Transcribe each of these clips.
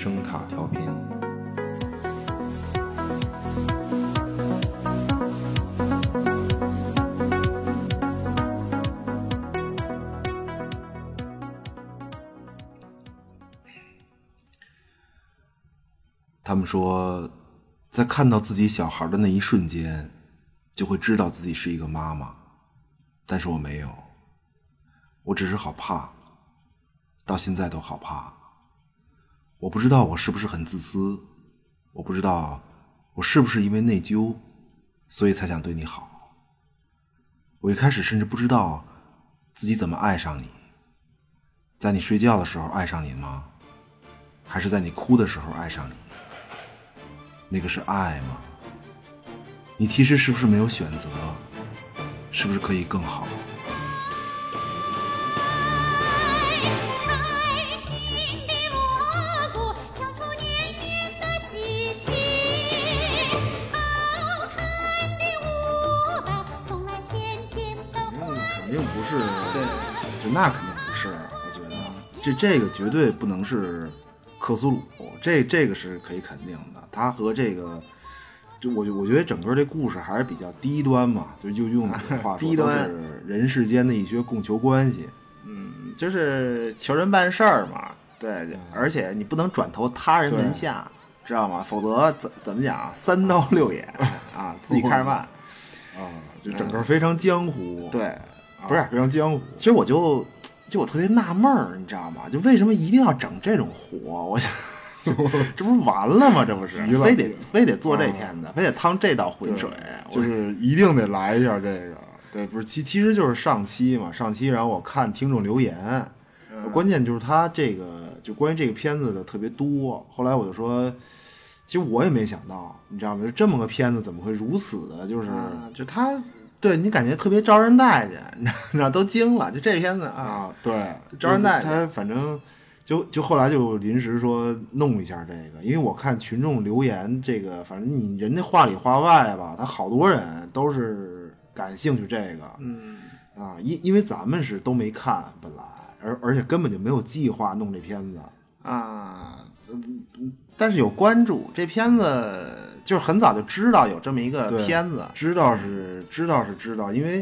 声塔调频。他们说，在看到自己小孩的那一瞬间，就会知道自己是一个妈妈。但是我没有，我只是好怕，到现在都好怕。我不知道我是不是很自私，我不知道我是不是因为内疚，所以才想对你好。我一开始甚至不知道自己怎么爱上你，在你睡觉的时候爱上你吗？还是在你哭的时候爱上你？那个是爱吗？你其实是不是没有选择？是不是可以更好？那肯定不是。我觉得这这个绝对不能是克苏鲁，这这个是可以肯定的。他和这个，就我我觉得整个这故事还是比较低端嘛，就就用你的话说，低端是人世间的一些供求关系。嗯就是求人办事儿嘛，对，而且你不能转投他人门下，知道吗？否则怎怎么讲？三刀六眼 啊，自己看着办。啊，就整个非常江湖，对，啊，不是非常江湖。其实我就就我特别纳闷儿，你知道吗？就为什么一定要整这种活？我想，这不是完了吗？这不是非得非得做这片子，非得趟这道浑水，就是一定得来一下这个。对，不是其其实就是上期嘛，上期然后我看听众留言，关键就是他这个就关于这个片子的特别多。后来我就说，其实我也没想到，你知道吗？就这么个片子怎么会如此的，就是、啊就他对你感觉特别招人待见，你知道都惊了。就这片子啊，啊，对，招人待见。他反正就就后来就临时说弄一下这个，因为我看群众留言这个，反正你人家话里话外吧，他好多人都是感兴趣这个，嗯，啊，因因为咱们是都没看本来，而而且根本就没有计划弄这片子，啊，但是有关注这片子，就是很早就知道有这么一个片子，知道是知道是知道，因为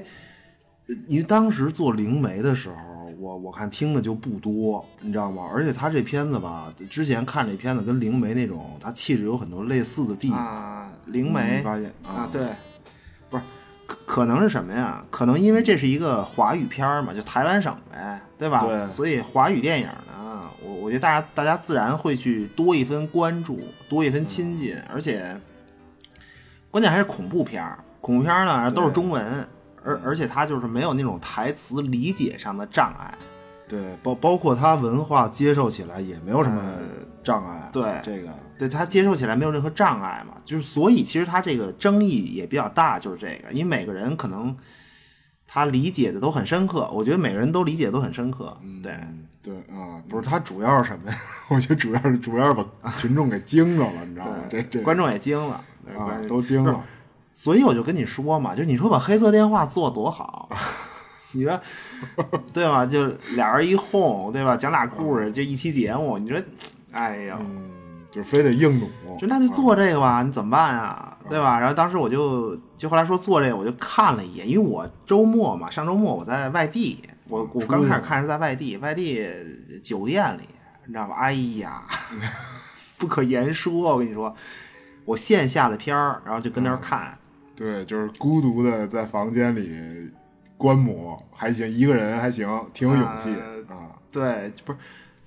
呃因为当时做灵媒的时候，我我看听的就不多，你知道吗？而且他这片子吧，之前看这片子跟灵媒那种，他气质有很多类似的地方。啊，灵媒你发现啊，对，不是可可能是什么呀？可能因为这是一个华语片儿嘛，就台湾省呗，对吧？对所以华语电影呢，我我觉得大家大家自然会去多一分关注，多一分亲近，而且关键还是恐怖片儿，恐怖片儿呢都是中文，而而且它就是没有那种台词理解上的障碍。对，包包括它文化接受起来也没有什么障碍。对这个，对它接受起来没有任何障碍嘛，就是所以其实它这个争议也比较大，就是这个，因为每个人可能他理解的都很深刻，我觉得每个人都理解都很深刻，对，嗯，对啊，不是他主要是什么呀？我觉得主要是主要是把群众给惊着了，你知道吗？这这观众也惊了，对啊都惊了。所以我就跟你说嘛，就你说把黑色电话做多好，你说对吧？就俩人一哄，对吧？讲俩故事，就一期节目，你说，哎呀。嗯，就非得硬努，就那就做这个吧，你怎么办啊？对吧？然后当时我就就后来说做这个，我就看了一眼，因为我周末嘛，上周末我在外地，我我刚开始看是在外地，外地酒店里，你知道吧？哎呀，不可言说，我跟你说，我线下的片儿，然后就跟那儿看，对，就是孤独的在房间里观摩，还行，一个人还行，挺有勇气啊。对，不是。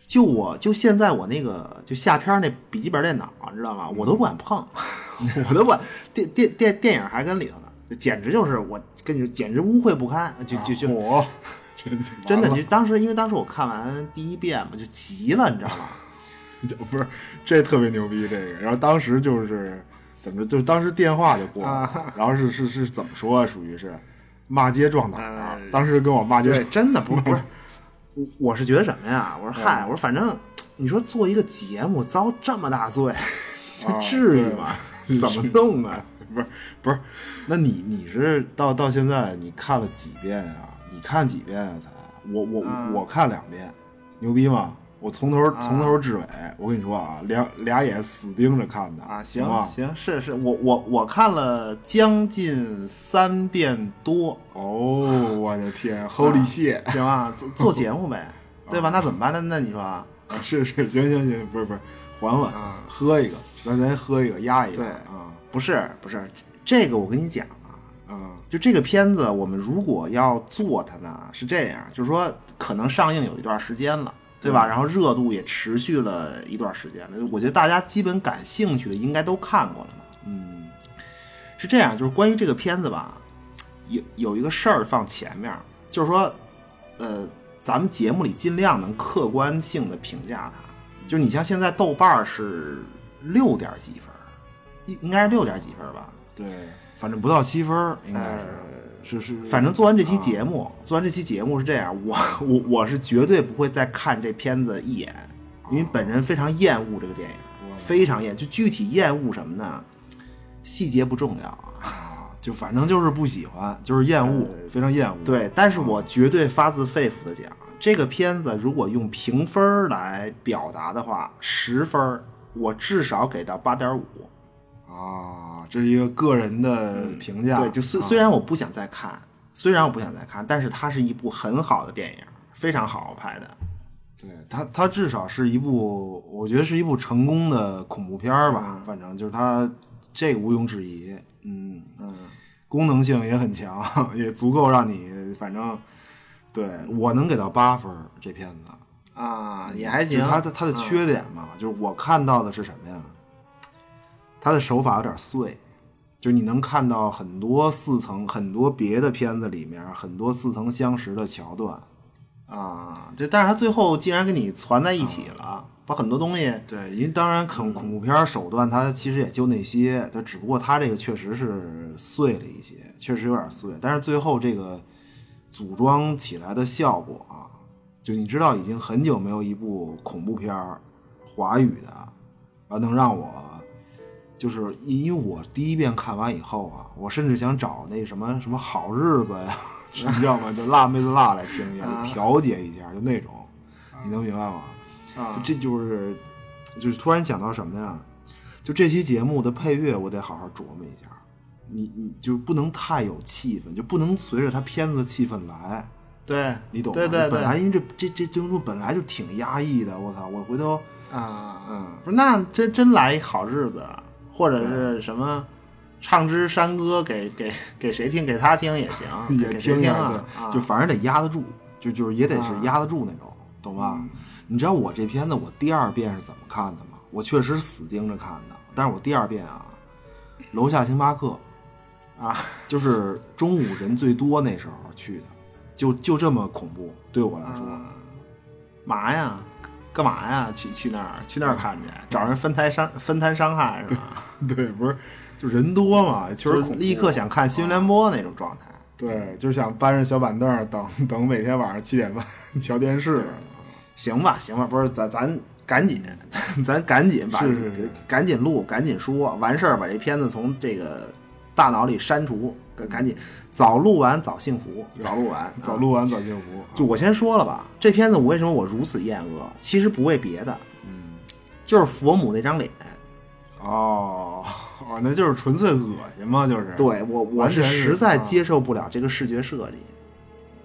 就我就现在我那个就下片儿那笔记本电脑，知道吗？我都不敢碰，我都不敢电电电电影还跟里头呢，简直就是我跟你说，简直污秽不堪，就就就我 真真的，就当时因为当时我看完第一遍嘛，就急了，你知道吗？就不是这特别牛逼这个，然后当时就是怎么就当时电话就过了，啊然后是是是怎么说啊？属于是骂街撞哪儿啊哎？当时跟我骂街对，真的不是 不是，我我是觉得什么呀？我说嗨，嗯我说反正你说做一个节目遭这么大罪，这啊至于吗？怎么弄啊？不是不是，那你你是到到现在你看了几遍啊？你看几遍啊？才我我、啊我看两遍，牛逼吗？我从头从头至尾，我跟你说啊，两俩眼死盯着看的啊，行？行，是是，我我我看了将近三遍多，哦，我的天，Holy shit！行啊，做做节目呗，对吧？那怎么办？那那你说啊？啊，是是，行行行，不是不是，缓缓，啊喝一个，咱咱喝一个，压一个对啊不是不是，这个我跟你讲啊，嗯就这个片子，我们如果要做它呢，是这样，就是说可能上映有一段时间了，对吧？然后热度也持续了一段时间了，我觉得大家基本感兴趣的应该都看过了嘛。嗯是这样，就是关于这个片子吧，有有一个事儿放前面，就是说，呃，咱们节目里尽量能客观性的评价它。就是你像现在豆瓣是六点几分，应应该是六点几分吧？对，反正不到七分儿，应该呃是是是，反正做完这期节目，做完这期节目是这样，我我我是绝对不会再看这片子一眼，因为本人非常厌恶这个电影，非常厌。就具体厌恶什么呢？细节不重要啊。啊，就反正就是不喜欢，就是厌恶，非常厌恶。对，但是我绝对发自肺腑的讲，这个片子如果用评分儿来表达的话，十分儿我至少给到八点五。啊，这是一个个人的评价。对，就虽啊虽然我不想再看，虽然我不想再看，但是它是一部很好的电影，非常好拍的。对它，它至少是一部，我觉得是一部成功的恐怖片儿吧。反正就是它这个毋庸置疑，嗯嗯，功能性也很强，也足够让你反正对我能给到八分儿这片子。啊，也还行。就是它的它的缺点嘛，就是我看到的是什么呀？它的手法有点碎，就是你能看到很多似曾很多别的片子里面很多似曾相识的桥段。啊，这但是他最后竟然跟你攒在一起了，把很多东西对，因为当然恐恐怖片儿手段它其实也就那些，它只不过它这个确实是碎了一些，确实有点碎，但是最后这个组装起来的效果啊，就你知道已经很久没有一部恐怖片儿华语的，啊能让我就是因为我第一遍看完以后啊，我甚至想找那什么什么好日子呀，你知道吗？就辣妹子辣来听一下，就调节一下，就那种，你能明白吗？啊就这就是，就是突然想到什么呀？就这期节目的配乐，我得好好琢磨一下。你你就不能太有气氛，就不能随着他片子的气氛来，对你懂吗？对对对本来因为这这这这东西本来就挺压抑的，我操！我回头啊，嗯，不是那真真来一好日子，或者是什么唱支山歌给给给谁听？给他听也行，也给谁听一下，啊？就反正得压得住，就就是也得是啊压得住那种，懂吧？你知道我这片子我第二遍是怎么看的吗？我确实死盯着看的，但是我第二遍啊，楼下星巴克啊，就是中午人最多那时候去的，就就这么恐怖，对我来说。嘛呀？干嘛呀？去去那儿去那儿看去，找人分摊伤分摊伤害是吧？对，不是，就人多嘛，确实就是立刻想看新闻联播那种状态。对，就是想搬着小板凳儿等等每天晚上七点半 瞧电视。行吧，行吧，不是咱咱赶紧，咱赶紧把赶紧录，赶紧说，完事儿把这片子从这个大脑里删除，赶赶紧早录完早幸福，早录完 早啊录完早幸福。就我先说了吧，这片子我为什么我如此厌恶？其实不为别的，嗯，就是佛母那张脸。哦哦，那就是纯粹恶心嘛，就是。对我，我是全是实在啊接受不了这个视觉设计，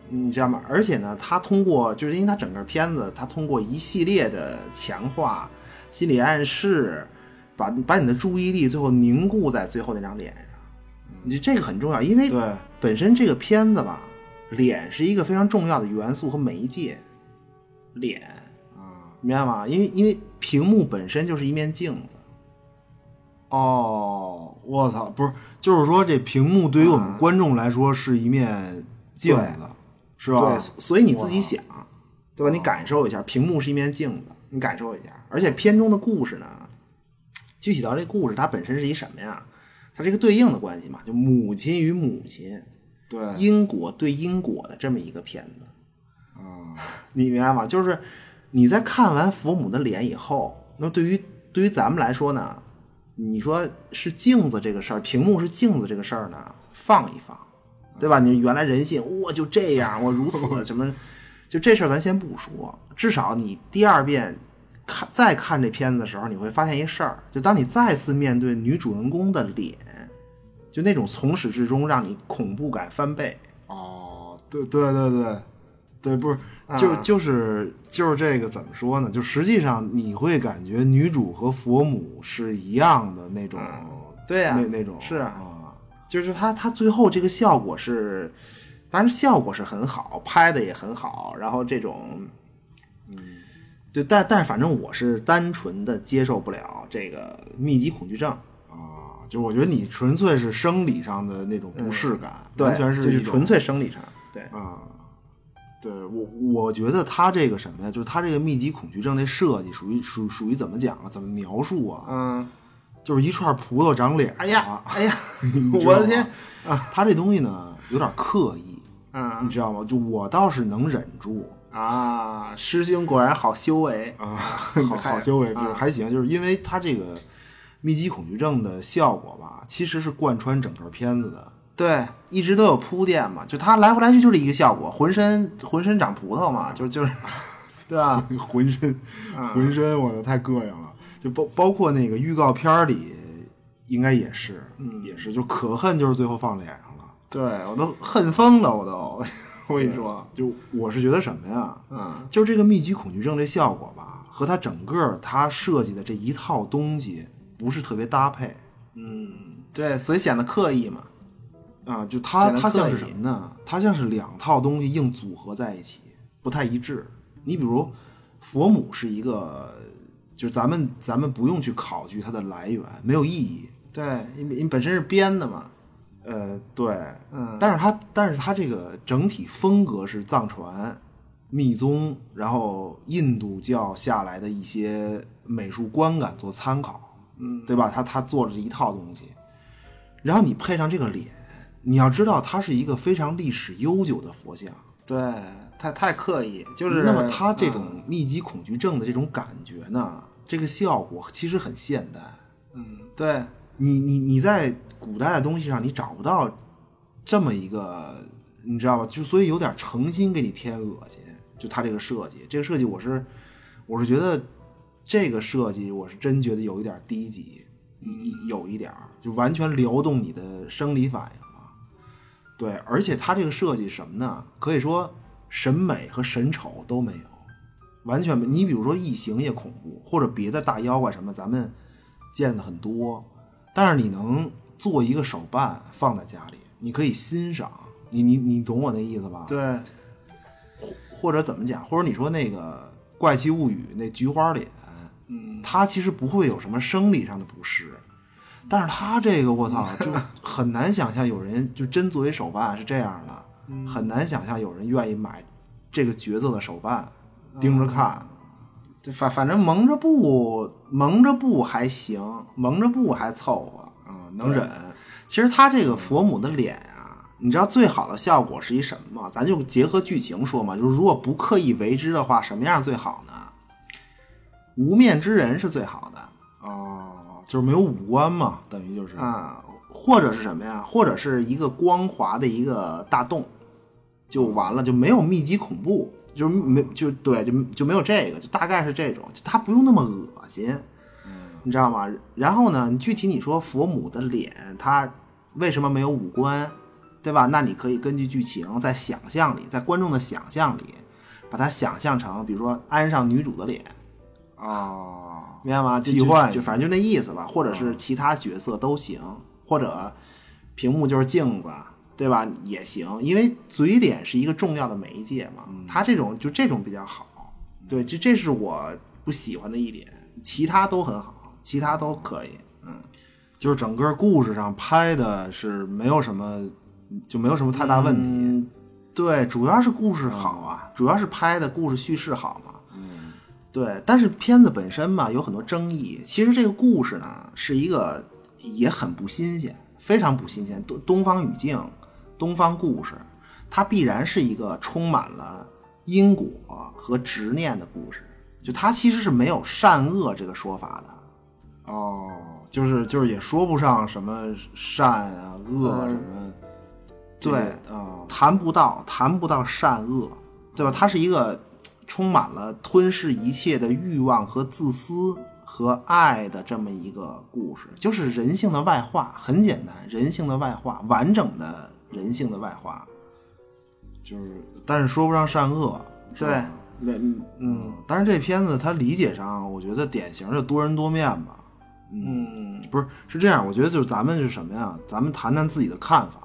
你知道吗？而且呢，他通过就是因为他整个片子，他通过一系列的强化、心理暗示，把把你的注意力最后凝固在最后那张脸上。你这个很重要，因为对本身这个片子吧，脸是一个非常重要的元素和媒介，脸，啊，明白吗？因为因为屏幕本身就是一面镜子。哦，我操，不是，就是说这屏幕对于我们观众来说是一面镜子，是吧？对，所以你自己想，对吧？你感受一下，屏幕是一面镜子，你感受一下。而且片中的故事呢，具体到这故事，它本身是一什么呀？它是一个对应的关系嘛，就母亲与母亲，对，因果对因果的这么一个片子，啊，你明白吗？就是你在看完佛母的脸以后，那么对于对于咱们来说呢，你说是镜子这个事儿，屏幕是镜子这个事儿呢，放一放，对吧？你原来人性，我就这样，我如此 什么就这事儿咱先不说，至少你第二遍看再看这片子的时候，你会发现一事儿，就当你再次面对女主人公的脸，就那种从始至终让你恐怖感翻倍。哦，对对对对对，不是，就啊就是就是这个怎么说呢？就实际上你会感觉女主和佛母是一样的那种，对呀、那那种是啊啊，就是他他最后这个效果是，当然效果是很好，拍的也很好，然后这种，嗯，对，但但是反正我是单纯的接受不了这个密集恐惧症，啊，就我觉得你纯粹是生理上的那种不适感，对，完全是就是纯粹生理上，对，啊。对我，我觉得他这个什么呀，就是他这个密集恐惧症这设计属于属属于怎么讲啊？怎么描述啊？嗯，就是一串葡萄长脸哎呀了，哎呀，我的天，他这东西呢有点刻意，嗯你知道吗？就我倒是能忍住啊，师兄果然好修为啊，好好修为，就是啊还行，就是因为他这个密集恐惧症的效果吧，其实是贯穿整个片子的。对，一直都有铺垫嘛，就他来回来去就是一个效果，浑身浑身长葡萄嘛，就就是，对吧？浑身，浑身，我的太膈应了。就包包括那个预告片儿里，应该也是，嗯也是，就可恨就是最后放脸上了。对我都恨疯了，我都，我跟你说，就我是觉得什么呀？嗯，就是这个密集恐惧症这效果吧，和他整个他设计的这一套东西不是特别搭配嗯对，所以显得刻意嘛。啊。就他显得刻意他像是什么呢？它像是两套东西硬组合在一起，不太一致。你比如佛母是一个，就是咱们咱们不用去考据它的来源，没有意义。对，因为你本身是编的嘛。呃，对，嗯但是它但是它这个整体风格是藏传、密宗，然后印度教下来的一些美术观感做参考，嗯，对吧？他他做了这一套东西，然后你配上这个脸，你要知道它是一个非常历史悠久的佛像，对，太太刻意，就是那么它这嗯种密集恐惧症的这种感觉呢，这个效果其实很现代。嗯对你你你在古代的东西上你找不到这么一个，你知道吧？就所以有点诚心给你添恶心。就他这个设计，这个设计我是我是觉得这个设计我是真觉得有一点低级，一有一点儿就完全撩动你的生理反应了。对，而且它这个设计什么呢？可以说审美和审丑都没有，完全没。你比如说异形也恐怖，或者别的大妖怪什么，咱们见的很多，但是你能做一个手办放在家里，你可以欣赏，你你你懂我那意思吧？，对或或者怎么讲，或者你说那个《怪奇物语》那菊花脸，嗯，它其实不会有什么生理上的不适，但是他这个我操，就很难想象有人就真作为手办是这样的，很难想象有人愿意买这个角色的手办盯着看。对，反反正蒙着布蒙着布还行，蒙着布还凑合。嗯、能忍。其实他这个佛母的脸啊，你知道最好的效果是一什么吗？咱就结合剧情说嘛，就是如果不刻意为之的话，什么样最好呢？无面之人是最好的哦，就是没有五官嘛，等于就是啊、或者是什么呀？或者是一个光滑的一个大洞，就完了，就没有密集恐怖，就是没就对，就就没有这个，就大概是这种，就它不用那么恶心，你知道吗？然后呢，你具体你说佛母的脸，它为什么没有五官，对吧？那你可以根据剧情，在想象里，在观众的想象里，把它想象成，比如说安上女主的脸，啊，明白吗？替换一就反正就那意思吧，或者是其他角色都行，或者屏幕就是镜子，对吧？也行，因为嘴脸是一个重要的媒介嘛，他这种就这种比较好。对，这这是我不喜欢的一点，其他都很好，其他都可以。嗯，就是整个故事上拍的是没有什么，就没有什么太大问题。嗯，对，主要是故事好啊，主要是拍的故事叙事好嘛。嗯，对，但是片子本身嘛有很多争议。其实这个故事呢是一个也很不新鲜，非常不新鲜。东东方语境，东方故事，它必然是一个充满了因果和执念的故事。就它其实是没有善恶这个说法的。哦，就是就是也说不上什么善啊恶什么，对啊，谈不到谈不到善恶，对吧？它是一个充满了吞噬一切的欲望和自私和爱的这么一个故事，就是人性的外化，很简单，人性的外化，完整的人性的外化。就是，但是说不上善恶，对没，嗯嗯但是这片子它理解上，我觉得典型的多人多面吧。嗯不是，是这样，我觉得就是咱们是什么呀？咱们谈谈自己的看法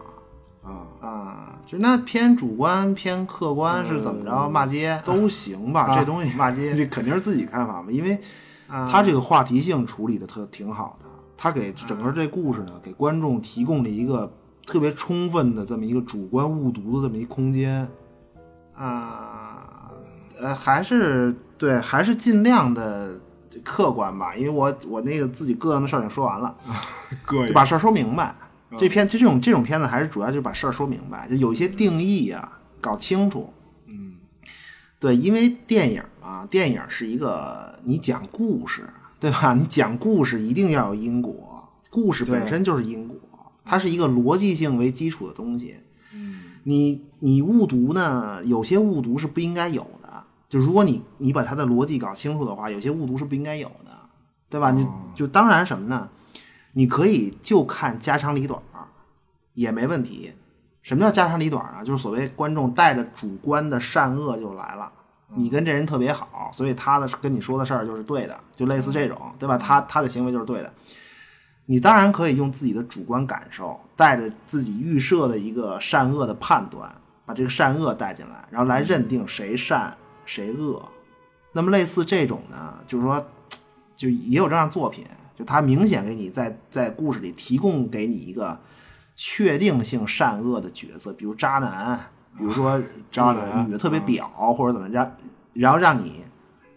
啊，啊，就那偏主观偏客观是怎么着？骂街 都行吧。啊这东西 骂街 这肯定是自己看法嘛，因为啊他这个话题性处理的特挺好的，他给整个这故事呢，给观众提供了一个特别充分的这么一个主观误读的这么一空间。啊，呃，还是对，还是尽量的客观吧，因为我我那个自己个人的事儿已经说完了，膈就把事儿说明白。这片就这种这种片子，还是主要就是把事儿说明白，就有一些定义啊搞清楚。嗯，对，因为电影嘛，电影是一个你讲故事，对吧？你讲故事一定要有因果，故事本身就是因果，它是一个逻辑性为基础的东西。嗯你你误读呢，有些误读是不应该有的。就如果你你把它的逻辑搞清楚的话，有些误读是不应该有的，对吧？你就当然什么呢？你可以就看家长里短儿，也没问题。什么叫家长里短儿呢？就是所谓观众带着主观的善恶就来了。你跟这人特别好，所以他的跟你说的事儿就是对的，就类似这种，对吧？他他的行为就是对的。你当然可以用自己的主观感受，带着自己预设的一个善恶的判断，把这个善恶带进来，然后来认定谁善谁恶。那么类似这种呢，就是说，就也有这样作品，就他明显给你在在故事里提供给你一个确定性善恶的角色，比如渣男，比如说 渣男女的特别婊，或者怎么着，然后让你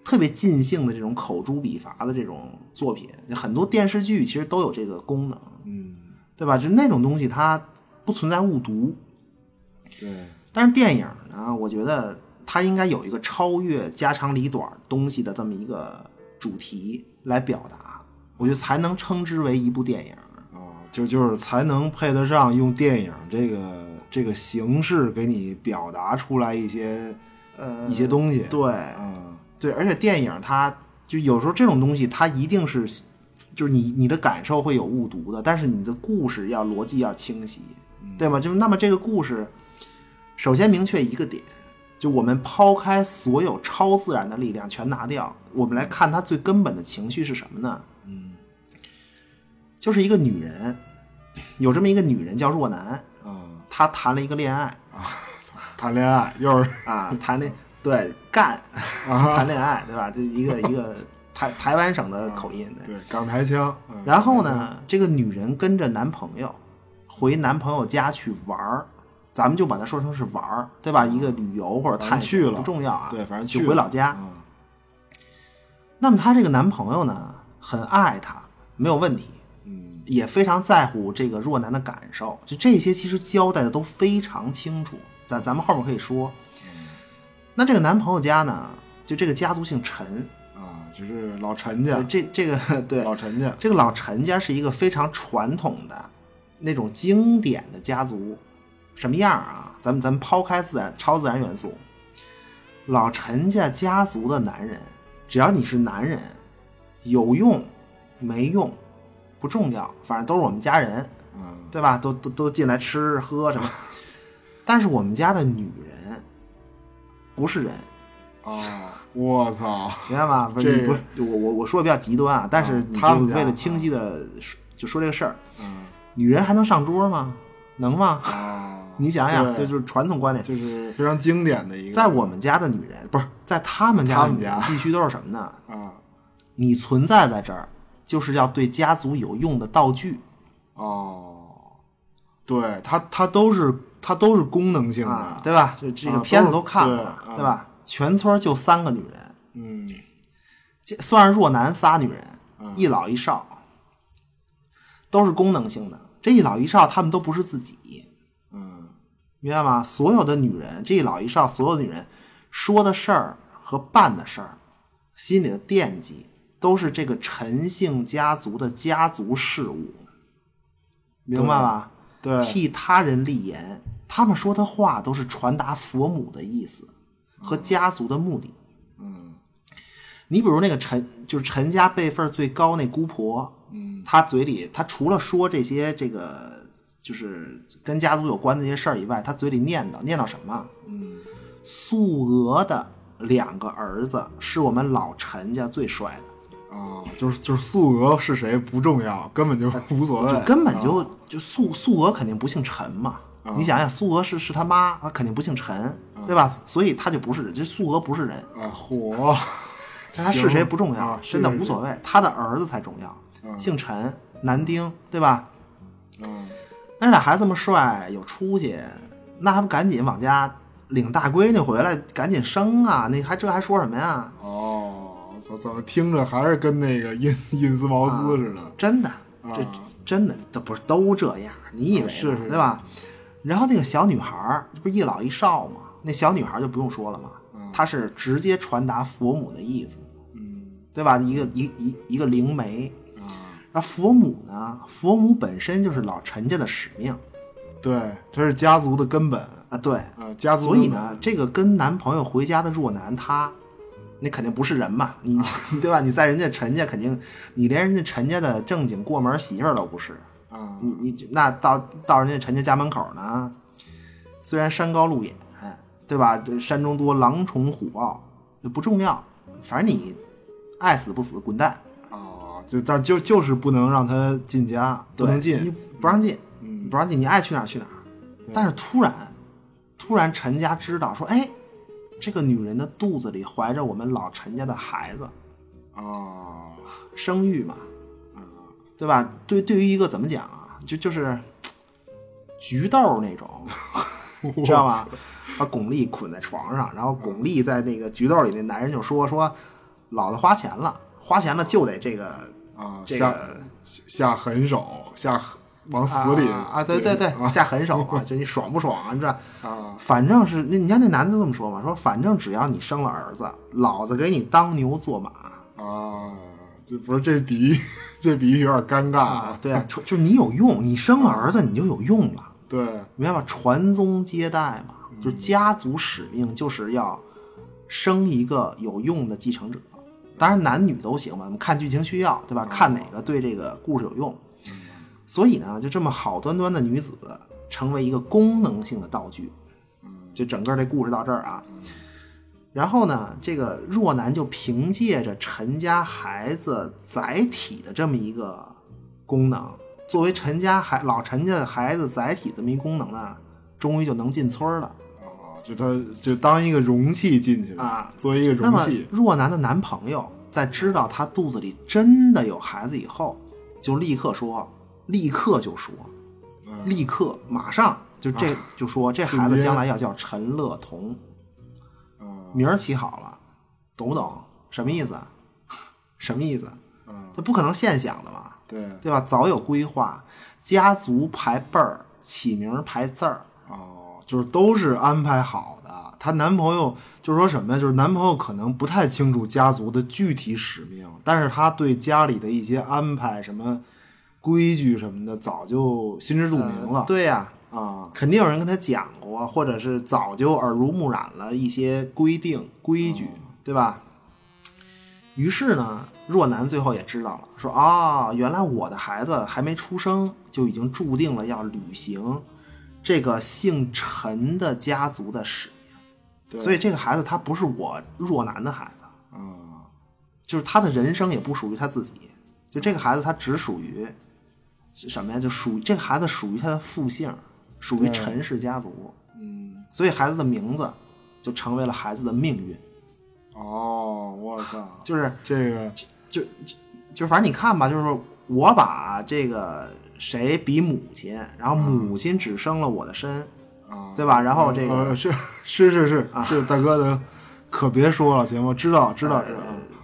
特别尽兴的这种口诛笔伐的这种作品，很多电视剧其实都有这个功能，嗯，对吧？就那种东西它不存在误读，对，但是电影呢，我觉得它应该有一个超越家长里短东西的这么一个主题来表达，我觉得才能称之为一部电影。啊，就就是才能配得上用电影这个这个形式给你表达出来一些呃一些东西。对嗯，对，而且电影它就有时候这种东西，它一定是就是你你的感受会有误读的，但是你的故事要逻辑要清晰，对吗？就那么这个故事，首先明确一个点，就我们抛开所有超自然的力量全拿掉，我们来看它最根本的情绪是什么呢？嗯，就是一个女人，有这么一个女人叫若男，啊，她谈了一个恋爱啊 谈恋爱又是啊，谈恋对干谈恋爱对吧？这一个一个台台湾省的口音，对对港台腔。嗯然后呢，这个女人跟着男朋友回男朋友家去玩儿，咱们就把它说成是玩儿，对吧？一个旅游或者探去了不重要啊，对，反正去回老家。啊那么她这个男朋友呢，很爱她，没有问题，嗯，也非常在乎这个若男的感受，就这些其实交代的都非常清楚，咱咱们后面可以说。那这个男朋友家呢，就这个家族姓陈，啊，就是老陈家呃，这这个对老陈家。这个老陈家是一个非常传统的那种经典的家族，什么样啊？咱们咱们抛开自然超自然元素，老陈家家族的男人，只要你是男人，有用没用不重要，反正都是我们家人，嗯，对吧？都都都进来吃喝什么。但是我们家的女人不是人，哦，我操，明白吗？不这是不是，我我我说的比较极端啊，但是他们为了清晰的就说这个事儿，嗯女人还能上桌吗？能吗？啊，你想想，这就是传统观念。就是非常经典的一个，在我们家的女人，不是在他们家他们家，必须都是什么呢？啊你存在在这儿，就是要对家族有用的道具哦，对它它都是它都是功能性啊，的，对吧？这这个啊片子都看了，对啊对吧？全村就三个女人，嗯这算是若男仨女人，嗯一老一少，都是功能性的。这一老一少，他们都不是自己，嗯明白吗？所有的女人，这一老一少，所有的女人说的事儿和办的事儿，心里的惦记，都是这个陈姓家族的家族事务，明白吧？对替他人立言，他们说的话都是传达佛母的意思，和家族的目的。嗯你比如那个陈，就是陈家辈分最高那姑婆，嗯她嘴里，她除了说这些这个就是跟家族有关的这些事儿以外，她嘴里念叨念叨什么？嗯素娥的两个儿子是我们老陈家最帅的，啊，就是就是素娥是谁不重要，根本就无所谓，就根本啊就就素素娥肯定不姓陈嘛。你想想，素娥是是他妈，她肯定不姓陈，对吧？所以她就不是人，这素娥不是人，啊火，但他是谁不重要，啊真的无所谓，他的儿子才重要，姓陈，男丁，对吧？嗯但是俩孩子这么帅，有出息，那还不赶紧往家领大闺女回来，赶紧生啊？那还这还说什么呀？哦，怎怎么听着还是跟那个印印斯茅斯似的？真的，这啊真的都不是都这样？你以为呢是是对吧？然后那个小女孩儿，不是一老一少吗？那小女孩儿就不用说了嘛，她是直接传达佛母的意思，嗯对吧？一个一一一个灵媒。啊，那佛母呢？佛母本身就是老陈家的使命对，这是家族的根本啊，对，呃，家族。所以，呢，这个跟男朋友回家的若男，他那肯定不是人嘛，你 对吧？你在人家陈家肯定，你连人家陈家的正经过门媳妇儿都不是，啊，你你那到到人家陈家家门口呢，虽然山高路远，对吧？这山中多狼虫虎豹，那不重要，反正你爱死不死，滚蛋，哦，就但就就是不能让他进家，不能你进。不让进，嗯不让进，你爱去哪儿去哪儿。但是突然，突然陈家知道说，哎，这个女人的肚子里怀着我们老陈家的孩子，啊，生育嘛，对吧？对，对于一个怎么讲啊，就就是菊豆那种，知道吧？把巩俐捆在床上，然后巩俐在那个菊豆里，那男人就说说，老子花钱了，花钱了就得这个啊，这下个下狠手，下狠往死里啊啊，对对对，啊下狠手啊，就你爽不爽啊？这啊反正是那你看那男的这么说嘛，说反正只要你生了儿子，老子给你当牛做马啊！这不是这比喻，这比喻有点尴尬啊！对啊，就就你有用，你生了儿子你就有用了，对，明白吧？传宗接代嘛，就是家族使命就是要生一个有用的继承者。当然男女都行嘛，我们看剧情需要，对吧？看哪个对这个故事有用。所以呢，就这么好端端的女子成为一个功能性的道具。就整个这故事到这儿啊。然后呢，这个若男就凭借着陈家孩子载体的这么一个功能，作为陈家孩老陈家孩子载体这么一功能呢，终于就能进村儿了。啊，就他就当一个容器进去了啊，作为一个那么容器若男的男朋友在知道她肚子里真的有孩子以后，就立刻说，立刻就说，立刻马上就这、就说这孩子将来要叫陈乐彤，啊名儿起好了，懂不懂？什么意思？什么意思？嗯，他不可能现想的嘛，对对吧？早有规划，家族排辈儿，起名儿排字儿，哦，就是都是安排好的。她男朋友就是说什么呀？就是男朋友可能不太清楚家族的具体使命，但是他对家里的一些安排、什么规矩什么的，早就心知肚明了。对呀、啊，肯定有人跟他讲过，或者是早就耳濡目染了一些规定规矩，对吧？于是呢，若男最后也知道了，说啊、原来我的孩子还没出生，就已经注定了要履行这个姓陈的家族的使命。所以这个孩子他不是我若男的孩子，啊，就是他的人生也不属于他自己，就这个孩子他只属于是什么呀？就属于这个孩子属于他的父姓，属于陈氏家族。嗯，所以孩子的名字就成为了孩子的命运，哦，我 操，就是这个就就就反正你看吧，就是说我把这个谁比母亲，然后母亲只生了我的身，啊，对吧？然后这个是是是是是是，大哥的，可别说了，行吗？知道知道知道。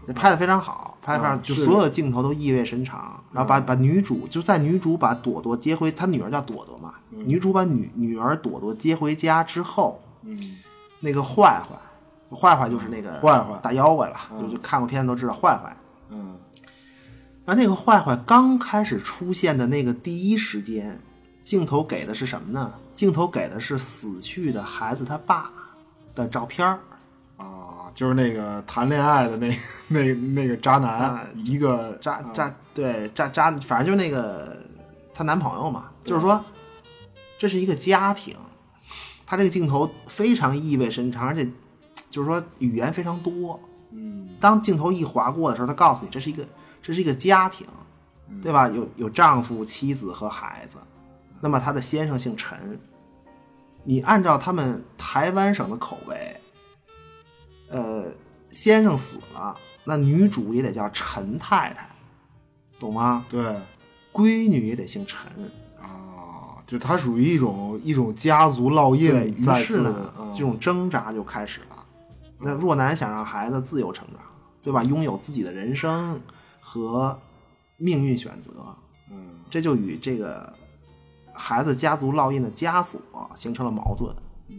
这拍的非常好，拍的非常啊就所有的镜头都意味深长，然后把把女主就在女主把朵朵接回，她女儿叫朵朵嘛，女主把女女儿朵朵接回家之后，嗯那个坏坏，坏坏就是那个坏坏大妖怪了，就就看过片子都知道坏坏。嗯然后那个坏坏刚开始出现的那个第一时间，镜头给的是什么呢？镜头给的是死去的孩子他爸的照片儿啊，就是那个谈恋爱的那 那那个渣男，啊一个渣渣对渣渣，反正就是那个她男朋友嘛，就是说这是一个家庭，他这个镜头非常意味深长，而且就是说语言非常多。嗯，当镜头一划过的时候，他告诉你这是一个这是一个家庭，对吧？有有丈夫、妻子和孩子。那么他的先生姓陈，你按照他们台湾省的口味，呃，先生死了，那女主也得叫陈太太，懂吗？对闺女也得姓陈。啊，就它属于一种一种家族烙印，于是呢，嗯这种挣扎就开始了。那若男想让孩子自由成长，对吧？拥有自己的人生和命运选择，嗯这就与这个孩子家族烙印的枷锁形成了矛盾。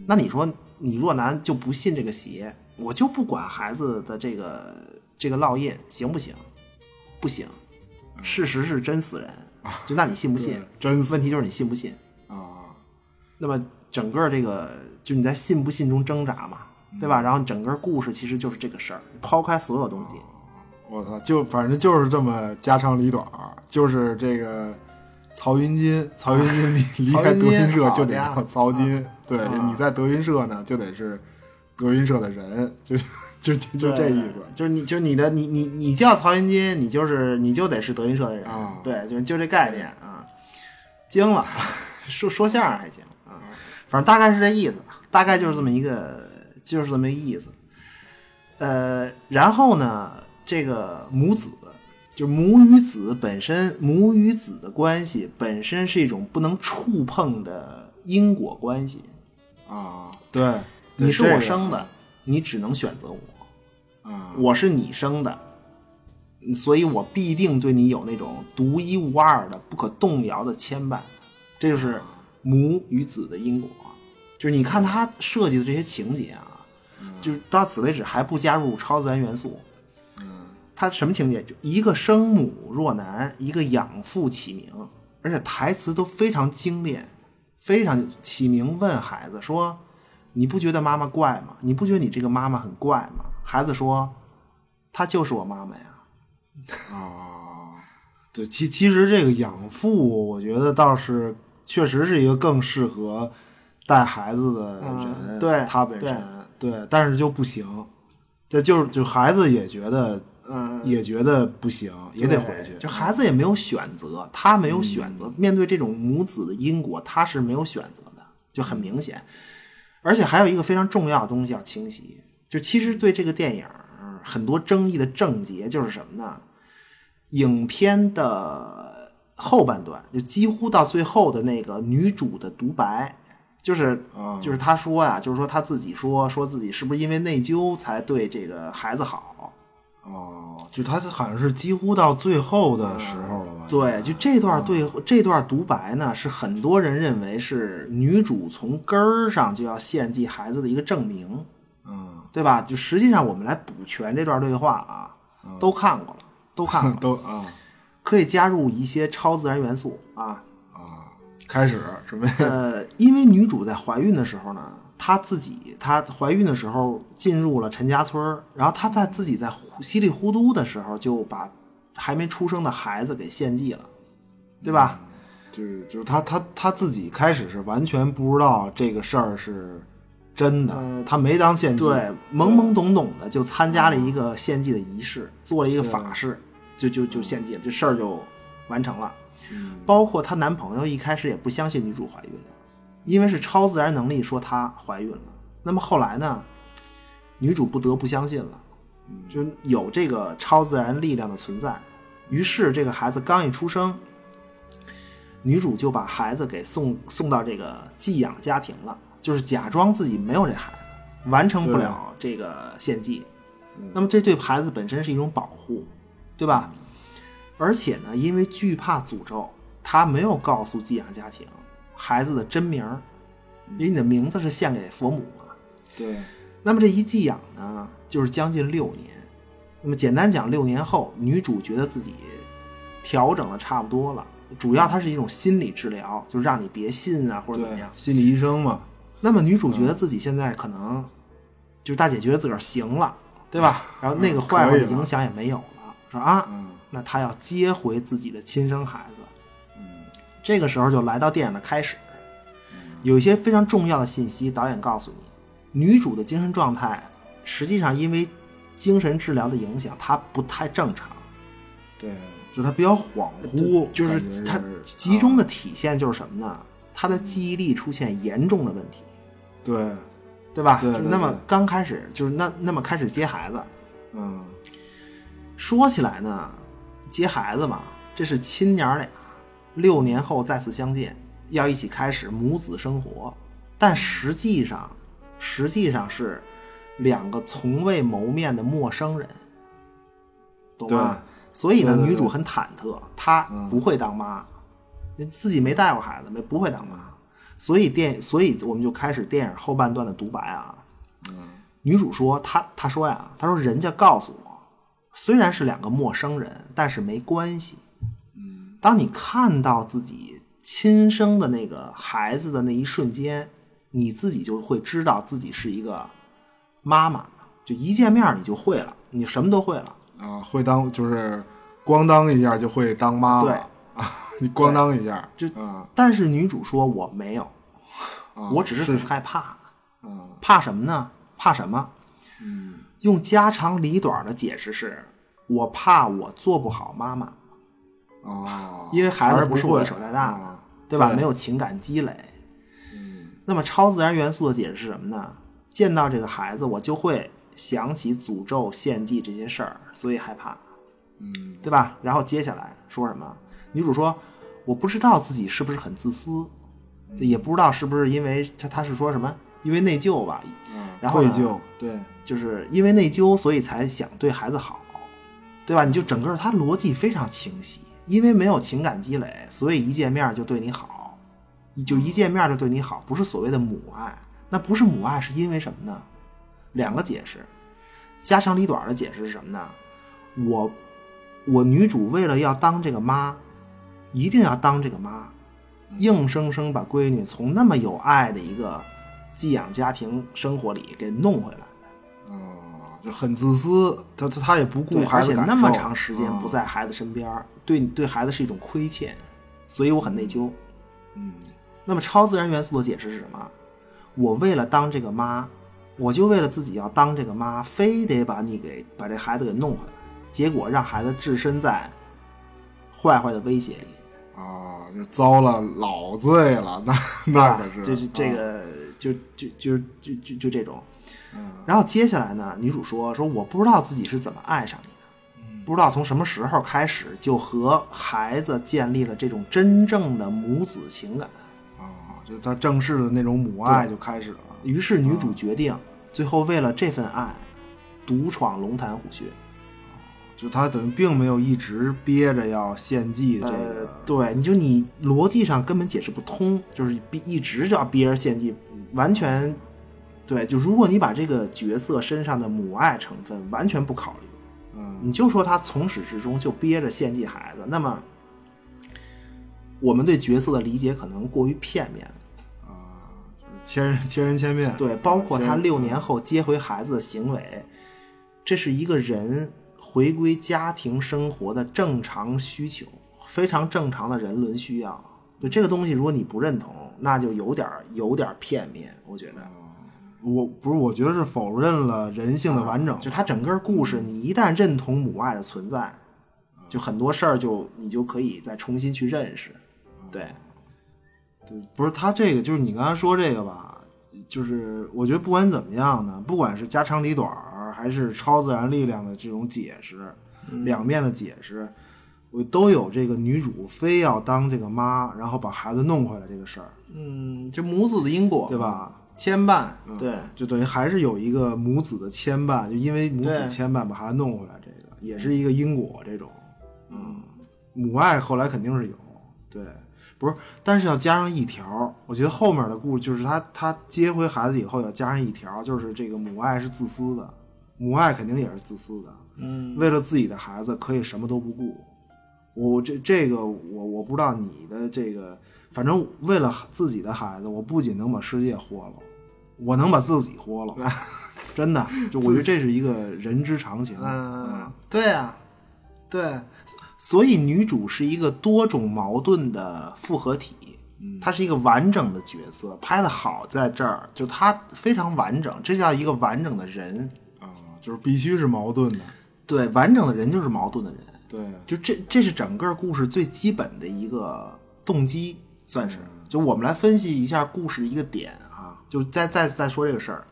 那你说，你若男就不信这个邪，我就不管孩子的这个这个烙印行不行？不行，事实是真死人，就那你信不信 对？真死问题就是你信不信。啊，那么整个这个就你在信不信中挣扎嘛，对吧？然后整个故事其实就是这个事儿，抛开所有东西，我操，就反正就是这么家长里短，就是这个曹云金，曹云金离离开德云社就得叫曹金，对，啊你在德云社呢就得是德云社的人，就就就就这意思。就是你就是你的你你你叫曹云金，你就是你就得是德云社的人，啊对，就就这概念啊，惊了，说说相声还行啊，反正大概是这意思吧，大概就是这么一个就是这么一个意思。呃，然后呢，这个母子，就母与子本身，母与子的关系本身是一种不能触碰的因果关系。啊，对，你是我生的，你只能选择我。啊，我是你生的，嗯所以我必定对你有那种独一无二的、不可动摇的牵绊。这就是母与子的因果。就是你看他设计的这些情节啊，就是到此为止还不加入超自然元素。嗯他什么情节？就一个生母若男，一个养父启明，而且台词都非常精炼，非常启明问孩子说：“你不觉得妈妈怪吗？你不觉得你这个妈妈很怪吗？”孩子说：“她就是我妈妈呀。啊对，其其实这个养父，我觉得倒是确实是一个更适合带孩子的人，嗯对他本身对，但是就不行，这就是就孩子也觉得，嗯，也觉得不行，也得回去，就孩子也没有选择，他没有选择。面对这种母子的因果，他是没有选择的，就很明显。而且还有一个非常重要的东西要清晰，就其实对这个电影儿很多争议的症结就是什么呢？影片的后半段，就几乎到最后的那个女主的独白，就是就是她说呀，就是说她自己说说自己是不是因为内疚才对这个孩子好。哦，就他好像是几乎到最后的时候了吧？对，就这段对、这段独白呢，是很多人认为是女主从根儿上就要献祭孩子的一个证明，嗯，对吧？就实际上我们来补全这段对话啊，都看过了，都看过了，都啊可以加入一些超自然元素啊。开始准备呃，因为女主在怀孕的时候呢，她自己她怀孕的时候进入了陈家村儿然后她在自己在稀里糊涂的时候就把还没出生的孩子给献祭了，对吧？就是就是她她她自己开始是完全不知道这个事儿是真的，他没当献祭，对，懵懵懂懂的就参加了一个献祭的仪式，做了一个法事，就就就献祭了，这事儿就完成了。包括她男朋友一开始也不相信女主怀孕了，因为是超自然能力说她怀孕了。那么后来呢，女主不得不相信了，就有这个超自然力量的存在。于是这个孩子刚一出生，女主就把孩子给送送到这个寄养家庭了，就是假装自己没有这孩子，完成不了这个献祭。那么这对孩子本身是一种保护，对吧？而且呢，因为惧怕诅咒，她没有告诉寄养家庭孩子的真名儿，因为你的名字是献给佛母嘛。对，那么这一寄养呢，就是将近六年。那么简单讲，六年后，女主觉得自己调整的差不多了，主要它是一种心理治疗，就是让你别信啊或者怎么样，。心理医生嘛，那么女主觉得自己现在可能就是大姐觉得自个儿行了，对吧？然后那个坏坏的影响也没有了，说啊，嗯那她要接回自己的亲生孩子。这个时候就来到电影的开始，有一些非常重要的信息，导演告诉你，女主的精神状态实际上因为精神治疗的影响，她不太正常。对，就她比较恍惚，就是她集中的体现就是什么呢？她的记忆力出现严重的问题，对，对吧？对对。那么刚开始就是那那么开始接孩子，嗯。说起来呢，接孩子嘛，这是亲娘俩，六年后再次相见，要一起开始母子生活，但实际上，实际上是两个从未谋面的陌生人，懂吗？所以呢，女主很忐忑，她嗯不会当妈，自己没带过孩子，没不会当妈，所以电，所以我们就开始电影后半段的独白啊。女主说：“她她说呀，她说人家告诉我，虽然是两个陌生人，但是没关系。当你看到自己亲生的那个孩子的那一瞬间，你自己就会知道自己是一个妈妈，就一见面你就会了，你什么都会了。啊，会当就是咣当一下就会当妈对了啊，你咣当一下就啊但是女主说我没有，啊，我只是很害怕，嗯怕什么呢？怕什么？用家长里短的解释是，我怕我做不好妈妈。哦，因为孩子不是我一手带大的，啊对吧？对没有情感积累。那么超自然元素的解释是什么呢？见到这个孩子，我就会想起诅咒、献祭这些事儿，所以害怕，嗯，对吧？然后接下来说什么？女主说：“我不知道自己是不是很自私，也不知道是不是因为她她是说什么？因为内疚吧，然后呢愧疚，对，就是因为内疚，所以才想对孩子好，对吧？你就整个他逻辑非常清晰，因为没有情感积累，所以一见面就对你好，就一见面就对你好，不是所谓的母爱，那不是母爱，是因为什么呢？两个解释，家长里短的解释是什么呢？我我女主为了要当这个妈，一定要当这个妈，硬生生把闺女从那么有爱的一个寄养家庭生活里给弄回来。啊，就很自私，他他他也不顾，而且那么长时间不啊在孩子身边儿，对对孩子是一种亏欠，所以我很内疚。嗯，那么超自然元素的解释是什么？我为了当这个妈，我就为了自己要当这个妈，非得把你给把这孩子给弄回来，结果让孩子置身在坏坏的威胁里。啊，就遭了老罪了，那那可是，这是这啊个就就就就就就这种。然后接下来呢，女主说说我不知道自己是怎么爱上你的，不知道从什么时候开始就和孩子建立了这种真正的母子情感。啊，就他正式的那种母爱就开始了，于是女主决定，最后为了这份爱，独闯龙潭虎穴。就他等于并没有一直憋着要献祭这呃个，，对，你就你逻辑上根本解释不通，就是逼一直就要憋着献祭，完全对。就如果你把这个角色身上的母爱成分完全不考虑，嗯，你就说他从始至终就憋着献祭孩子，那么我们对角色的理解可能过于片面了。千人千人千面，对，包括他六年后接回孩子的行为，这是一个人回归家庭生活的正常需求，非常正常的人伦需要。对这个东西，如果你不认同，那就有点儿有点儿片面，我觉得。我不是，我觉得是否认了人性的完整，就他整个故事，你一旦认同母爱的存在，就很多事儿就你就可以再重新去认识。对，对，不是他这个，就是你刚才说这个吧，就是我觉得不管怎么样呢，不管是家长里短儿，还是超自然力量的这种解释，两面的解释，我都有这个女主非要当这个妈，然后把孩子弄回来这个事儿，嗯，就母子的因果，对吧？牵绊，对，就等于还是有一个母子的牵绊，就因为母子牵绊把孩子弄回来，这个也是一个因果这种。嗯，母爱后来肯定是有，对，不是，但是要加上一条，我觉得后面的故事就是他他接回孩子以后要加上一条，就是这个母爱是自私的，母爱肯定也是自私的，嗯，为了自己的孩子可以什么都不顾。我这这个我我不知道你的这个，反正为了自己的孩子，我不仅能把世界豁了，我能把自己豁了，真的，就我觉得这是一个人之常情。嗯，对啊，对，所以女主是一个多种矛盾的复合体，她是一个完整的角色，拍的好在这儿，就她非常完整，这叫一个完整的人。啊，就是必须是矛盾的。对，完整的人就是矛盾的人，对，就这这是整个故事最基本的一个动机，算是。就我们来分析一下故事的一个点啊，就再再再说这个事儿。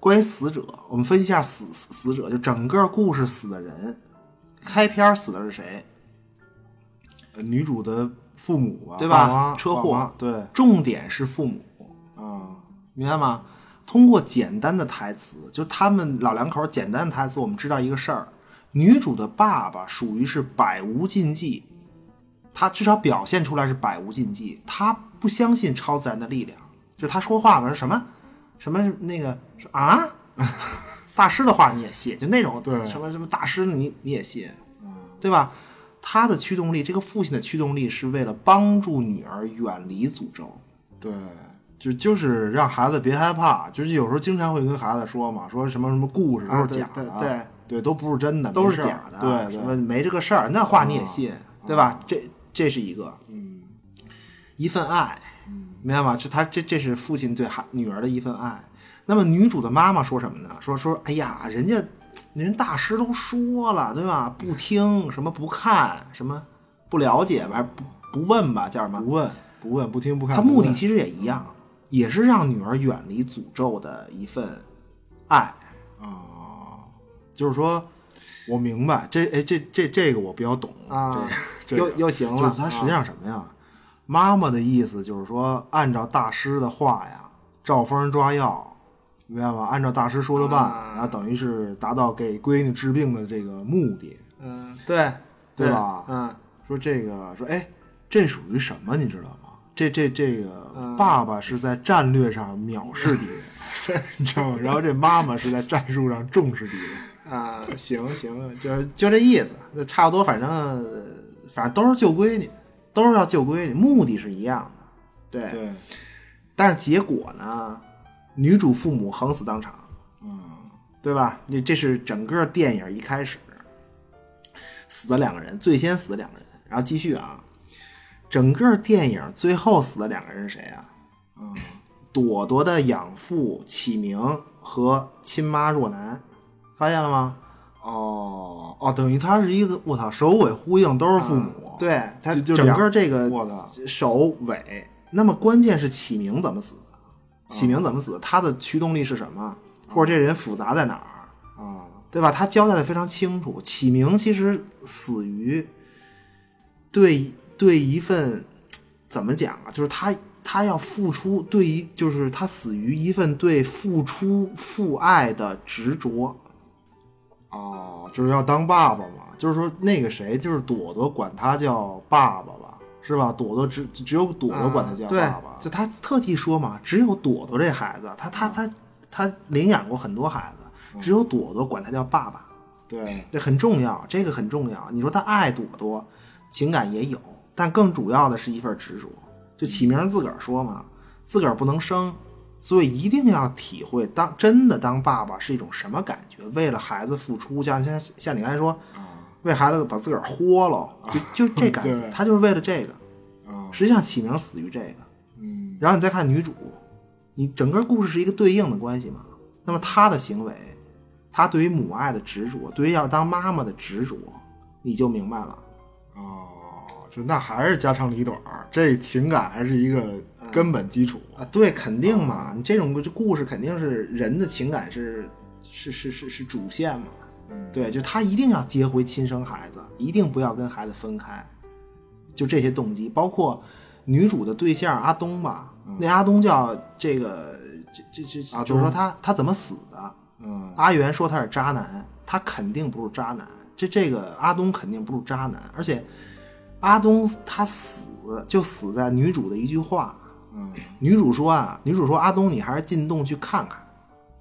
关于死者，我们分析一下死死死者，就整个故事死的人，开篇死的是谁？呃女主的父母吧，对吧车祸对重点是父母，啊，明白吗？通过简单的台词，就他们老两口简单的台词，我们知道一个事儿：女主的爸爸属于是百无禁忌，他至少表现出来是百无禁忌，他不相信超自然的力量。就他说话嘛，说什么？什么那个说啊，大师的话你也信，就那种对。什么什么大师你你也信，对吧？他的驱动力，这个父亲的驱动力是为了帮助女儿远离诅咒。对，就就是让孩子别害怕，就是有时候经常会跟孩子说嘛，说什么什么故事都是假的，啊对。都不是真的，都是假的，对什么对，没这个事儿，那话你也信，对吧？这这是一个，嗯，一份爱，明白吗？这他这这是父亲对孩女儿的一份爱。那么女主的妈妈说什么呢？说说，哎呀，人家人大师都说了，对吧？不听，什么不看，什么不了解吧，不不问吧，叫什么？不问不问不听不看，他目的其实也一样，也是让女儿远离诅咒的一份爱啊。就是说，我明白这哎这这这个我比较懂啊这个又又行了就是他实际上什么呀？妈妈的意思就是说，按照大师的话呀，照方抓药，明白吗？按照大师说的办，啊然后等于是达到给闺女治病的这个目的。嗯，对，对吧嗯，说这个说哎，这属于什么？你知道吗？这这这个嗯爸爸是在战略上藐视敌人，你知道吗？然后这妈妈是在战术上重视敌人。啊，行行，就就这意思，那差不多，反正呃反正都是救闺女，都是要救闺女，目的是一样的，对。对，但是结果呢，女主父母横死当场，嗯，对吧？你这是整个电影一开始死了两个人，最先死的两个人，然后继续啊，整个电影最后死的两个人是谁啊？嗯，朵朵的养父启明和亲妈若男，发现了吗？哦哦，等于他是一个我操，首尾呼应都是父母。对他整就整个这个我操首尾，那么关键是启明怎么死的？启明怎么死？他的驱动力是什么？或者这人复杂在哪儿？啊，对吧？他交代的非常清楚。启明其实死于对对一份怎么讲啊？就是他他要付出，对于就是他死于一份对付出父爱的执着。哦，就是要当爸爸嘛。就是说那个谁，就是朵朵管他叫爸爸吧，是吧？朵朵只只有朵朵管他叫爸爸。就他特地说嘛，只有朵朵这孩子，他他他他领养过很多孩子，只有朵朵管他叫爸爸。对，这很重要，这个很重要。你说他爱朵朵，情感也有，但更主要的是一份执着。就启明自个儿说嘛，自个儿不能生，所以一定要体会当真的当爸爸是一种什么感觉。为了孩子付出，像像像你刚才说，为孩子把自个儿豁了，就就这感觉，他就是为了这个。啊，实际上起名死于这个。嗯，然后你再看女主，你整个故事是一个对应的关系嘛？那么她的行为，她对于母爱的执着，对于要当妈妈的执着，你就明白了。哦，就那还是家长里短儿，这情感还是一个根本基础。啊，对，肯定嘛，你这种这故事肯定是人的情感是是是是是主线嘛，对，就他一定要接回亲生孩子，一定不要跟孩子分开，就这些动机，包括女主的对象阿东吧，那阿东叫这个这这这，阿就是说他他怎么死的？嗯，阿元说他是渣男，他肯定不是渣男，这这个阿东肯定不是渣男，而且阿东他死就死在女主的一句话，嗯，女主说啊，女主说阿东你还是进洞去看看，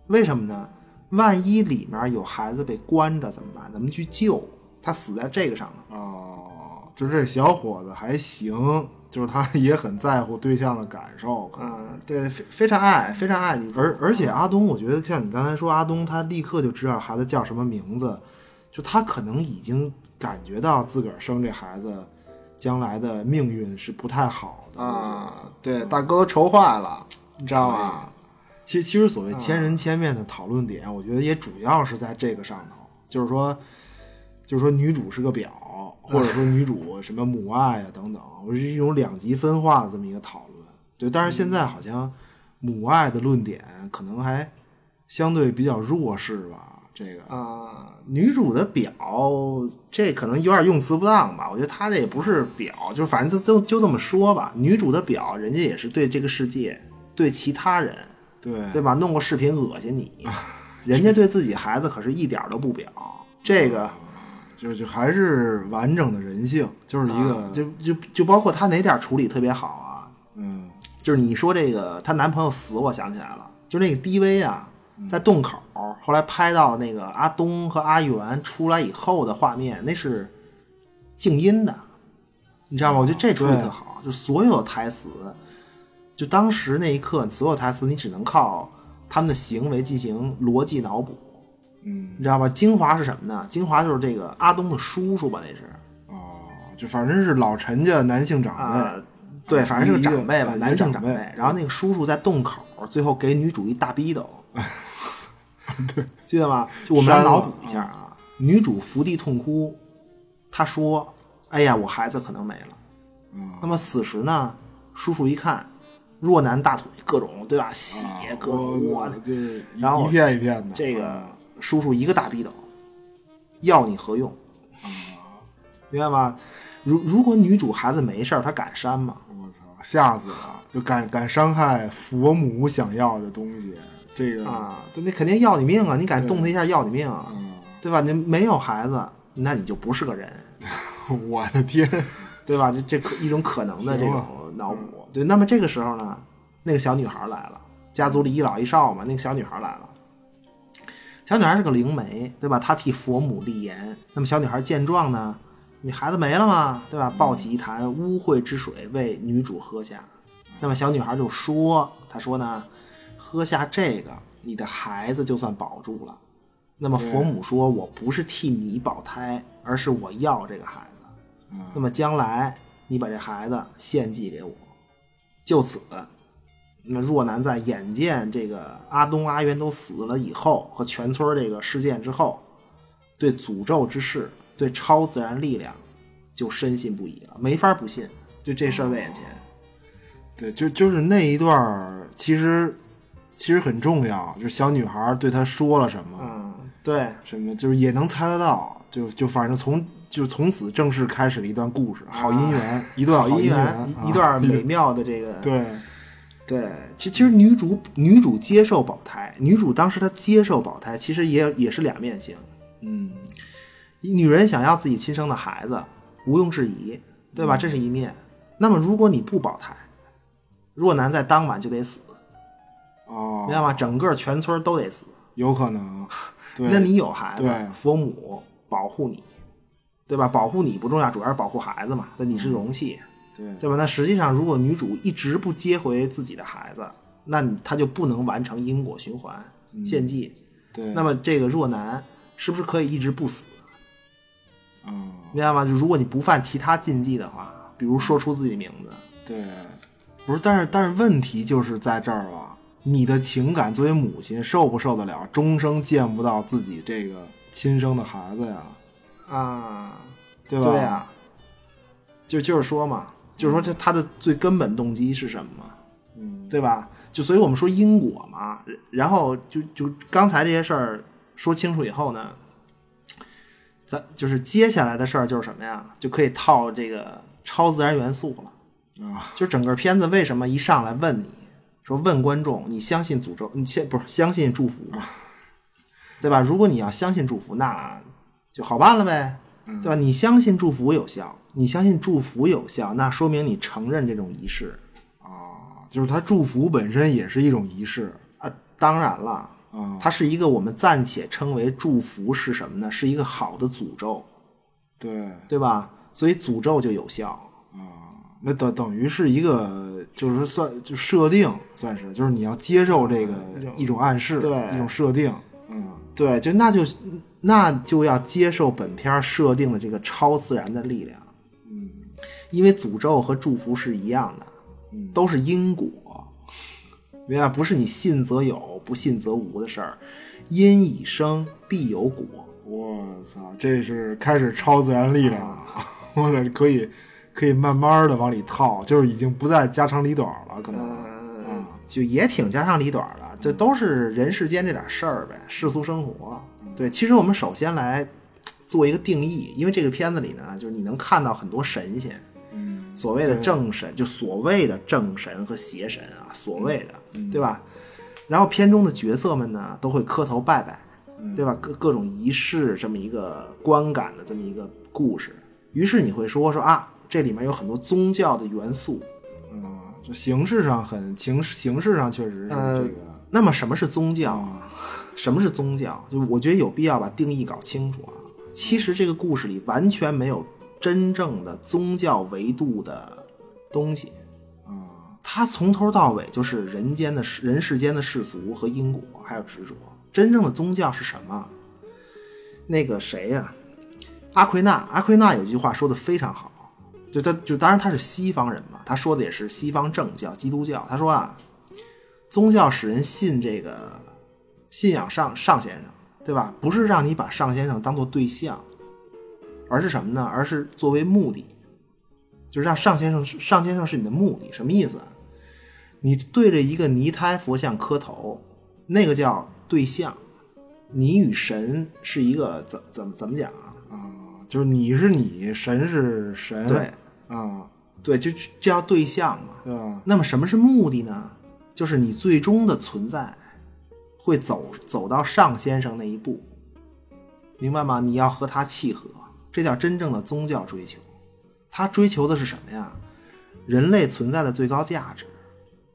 为什么呢？万一里面有孩子被关着怎么办？咱们去救？他死在这个上头。哦，就这小伙子还行，就是他也很在乎对象的感受，嗯，对，非非常爱，非常爱女主，而而且阿东，我觉得像你刚才说，阿东他立刻就知道孩子叫什么名字，就他可能已经感觉到自个儿生这孩子将来的命运是不太好的。啊，对，大哥都愁坏了，你知道吗？其其实所谓千人千面的讨论点，我觉得也主要是在这个上头，就是说，就是说女主是个婊，或者说女主什么母爱啊等等，我是一种两极分化的这么一个讨论。对，但是现在好像母爱的论点可能还相对比较弱势吧。这个啊，女主的表，这可能有点用词不当吧？我觉得她这也不是表，就反正就就就这么说吧。女主的表，人家也是对这个世界、对其他人，对对吧？弄个视频恶心你，人家对自己孩子可是一点儿都不表。这个就就还是完整的人性，就是一个、就就就包括她哪点处理特别好啊？嗯就是你说这个她男朋友死，我想起来了，就那个 DV 啊，在洞口，后来拍到那个阿东和阿元出来以后的画面，那是静音的，你知道吗？我觉得这处理特好，就所有台词，就当时那一刻，所有台词你只能靠他们的行为进行逻辑脑补，嗯你知道吧？精华是什么呢？精华就是这个阿东的叔叔吧，那是。哦，就反正是老陈家男性长辈。啊，对，反正是个长辈吧，男性长辈辈。然后那个叔叔在洞口，最后给女主一大逼斗，对，记得吗？就我们来脑补一下啊，女主伏地痛哭，她说：“哎呀，我孩子可能没了。”嗯那么此时呢，叔叔一看，若男大腿各种对吧，血各种我我就是一然后一片一片的。这个叔叔一个大逼斗，要你何用？明白吗？如如果女主孩子没事儿，她敢删吗？我操，吓死了！就敢敢伤害佛母想要的东西，这个啊，那那肯定要你命啊！你敢动他一下，要你命啊，嗯对吧？你没有孩子，那你就不是个人，我的天，对吧？这这可一种可能的这种脑补。对，那么这个时候呢，那个小女孩来了，家族里一老一少嘛，那个小女孩来了。小女孩是个灵媒，对吧？她替佛母立言。那么小女孩见状呢，你孩子没了嘛，对吧？抱起一坛污秽之水为女主喝下。那么小女孩就说：“她说呢，喝下这个，你的孩子就算保住了。”那么佛母说：“我不是替你保胎，而是我要这个孩子。那么将来你把这孩子献祭给我。”就此，那若男在眼见这个阿东、阿元都死了以后，和全村这个事件之后，对诅咒之事、对超自然力量就深信不疑了，没法不信。就这事儿在眼前，对，就就是那一段，其实其实很重要，就是小女孩对他说了什么，嗯，对，什么就是也能猜得到，就就反正从就从此正式开始了一段故事，好姻缘，一段姻好姻缘，一段美妙的这个 对，对，其其实女主女主接受保胎，女主当时她接受保胎，其实也也是两面性。嗯。女人想要自己亲生的孩子，毋庸置疑，对吧？这是一面。那么如果你不保胎，若男在当晚就得死，哦明，白吗？整个全村都得死。有可能，对，那你有孩子对，佛母保护你，对吧？保护你不重要，主要是保护孩子嘛。对，你是容器，对对吧？那实际上，如果女主一直不接回自己的孩子，那她就不能完成因果循环献祭。对，那么这个若男是不是可以一直不死？嗯明白吗？就如果你不犯其他禁忌的话，比如说出自己名字，对，不是，但是但是问题就是在这儿了，你的情感作为母亲受不受得了终生见不到自己这个亲生的孩子呀？啊，对吧？对呀、就就是说嘛，就是说这他的最根本动机是什么嘛？嗯，对吧？就所以我们说因果嘛，然后就就刚才这些事儿说清楚以后呢，咱就是接下来的事儿就是什么呀？就可以套这个超自然元素了。啊，就整个片子为什么一上来问你说问观众，你相信诅咒？你相不是相信祝福吗？对吧？如果你要相信祝福，那就好办了呗，对吧？你相信祝福有效，你相信祝福有效，那说明你承认这种仪式啊就是他祝福本身也是一种仪式啊。当然了，啊，它是一个我们暂且称为祝福是什么呢？是一个好的诅咒，对对吧？所以诅咒就有效。那等等于是一个，就是算就设定，算是就是你要接受这个一种暗示，对。一种设定，嗯，对，就那就那就要接受本片设定的这个超自然的力量，嗯，因为诅咒和祝福是一样的，嗯，都是因果，明白？不是你信则有，不信则无的事儿，因已生必有果，我操，这是开始超自然力量了，我操，可以可以慢慢的往里套，就是已经不再家长里短了，可能，嗯，就也挺家长里短的，这都是人世间这点事儿呗，世俗生活。对，其实我们首先来做一个定义，因为这个片子里呢，就是你能看到很多神仙，嗯，所谓的正神，就所谓的正神和邪神啊，所谓的，对吧？然后片中的角色们呢，都会磕头拜拜，对吧？各各种仪式这么一个观感的这么一个故事，于是你会说说啊，这里面有很多宗教的元素，嗯，就形式上很形形式上确实是呃这个，那么什么是宗教啊？什么是宗教？就我觉得有必要把定义搞清楚啊。其实这个故事里完全没有真正的宗教维度的东西，啊，它从头到尾就是人间的世人世间的世俗和因果，还有执着。真正的宗教是什么？那个谁呀、阿奎那，阿奎那有句话说的非常好，就他就当然他是西方人嘛，他说的也是西方正教基督教。他说啊，宗教使人信这个信仰上上先生，对吧？不是让你把上先生当做对象，而是什么呢？而是作为目的，就是让上先生上先生是你的目的。什么意思？你对着一个泥胎佛像磕头，那个叫对象。你与神是一个怎怎么怎么讲啊啊？就是你是你，神是神，对啊，对，就这叫对象嘛。对吧？那么什么是目的呢？就是你最终的存在会走走到上先生那一步，明白吗？你要和他契合，这叫真正的宗教追求。他追求的是什么呀？人类存在的最高价值。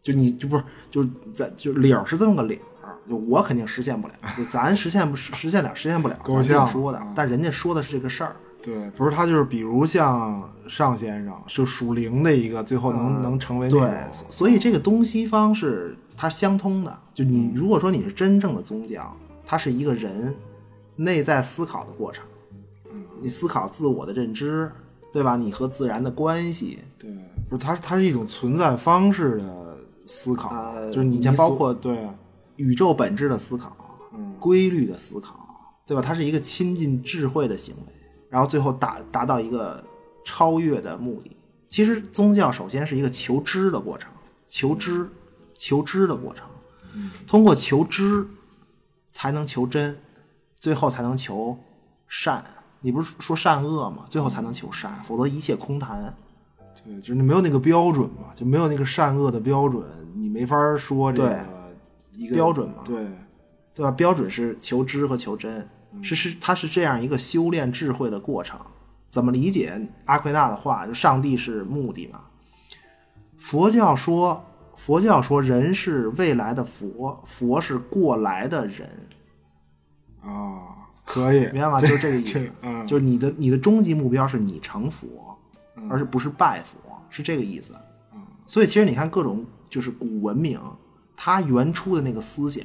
就你就不是就在就理儿是这么个理儿，就我肯定实现不了，就咱实现不实现了实现不了，够咱这样说的，但人家说的是这个事儿。对，不是他就是比如像尚先生，就属灵的一个，最后能、能成为那所以这个东西方是它相通的。就你如果说你是真正的宗教，它是一个人内在思考的过程，你思考自我的认知，对吧？你和自然的关系，对，不是它它是一种存在方式的思考，呃就是你你像包括对，宇宙本质的思考，嗯规律的思考，对吧？它是一个亲近智慧的行为，然后最后达达到一个超越的目的。其实宗教首先是一个求知的过程，求知、求知的过程，通过求知才能求真，最后才能求善。你不是说善恶吗？最后才能求善，否则一切空谈。对，就是你没有那个标准嘛，就没有那个善恶的标准，你没法说这个一个标准嘛对，对吧？标准是求知和求真，是是它是这样一个修炼智慧的过程。怎么理解阿奎那的话？就上帝是目的嘛？佛教说，佛教说人是未来的佛，佛是过来的人，啊，可以，明白吗？就是这个 意思。嗯就是你的你的终极目标是你成佛，而是不是拜佛，是这个意思。所以其实你看各种就是古文明，它原初的那个思想，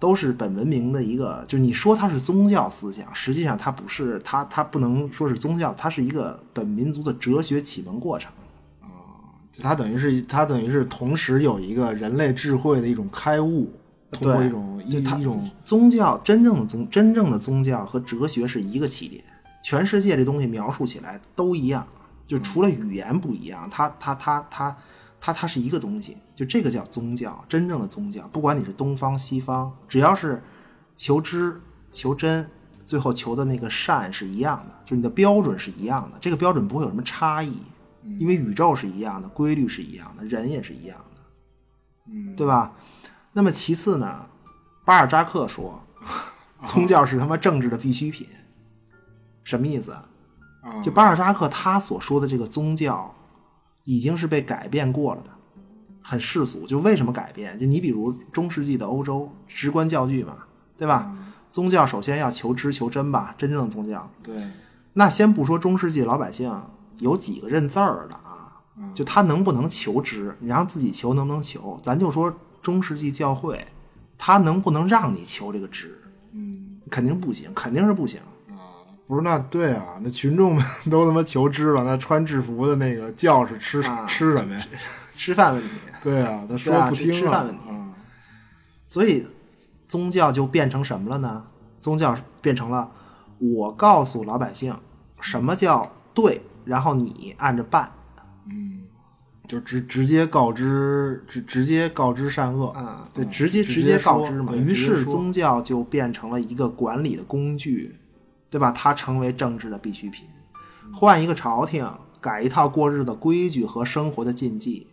都是本文明的一个，就是你说它是宗教思想，实际上它不是，它它不能说是宗教，它是一个本民族的哲学启蒙过程。啊它等于是它等于是同时有一个人类智慧的一种开悟，通过一种一一种宗教真正的宗真正的宗教和哲学是一个起点，全世界这东西描述起来都一样，就除了语言不一样，它它它它它它是一个东西，就这个叫宗教，真正的宗教，不管你是东方西方，只要是求知求真，最后求的那个善是一样的，就你的标准是一样的，这个标准不会有什么差异，因为宇宙是一样的，规律是一样的，人也是一样的，嗯，对吧？那么其次呢，巴尔扎克说，宗教是他妈政治的必需品，什么意思啊？就巴尔扎克他所说的这个宗教，已经是被改变过了的，很世俗。就为什么改变？就你比如中世纪的欧洲，直观教具嘛，对吧？宗教首先要求知求真吧，真正的宗教。对那先不说中世纪老百姓有几个认字儿的啊，就他能不能求知，你让自己求能不能求？咱就说中世纪教会，他能不能让你求这个知？嗯，肯定不行，肯定是不行。不是那对啊，那群众们 都他妈求知了，那穿制服的那个教士吃、啊吃什么呀？吃饭问题，对啊，他说不听了。吃饭问题嗯所以宗教就变成什么了呢？宗教变成了我告诉老百姓什么叫对，然后你按着办。嗯就直直接告知，直直接告知善恶啊，对，嗯直接直接告知嘛。于是宗教就变成了一个管理的工具，对吧？它成为政治的必需品。换一个朝廷，改一套过日子的规矩和生活的禁忌。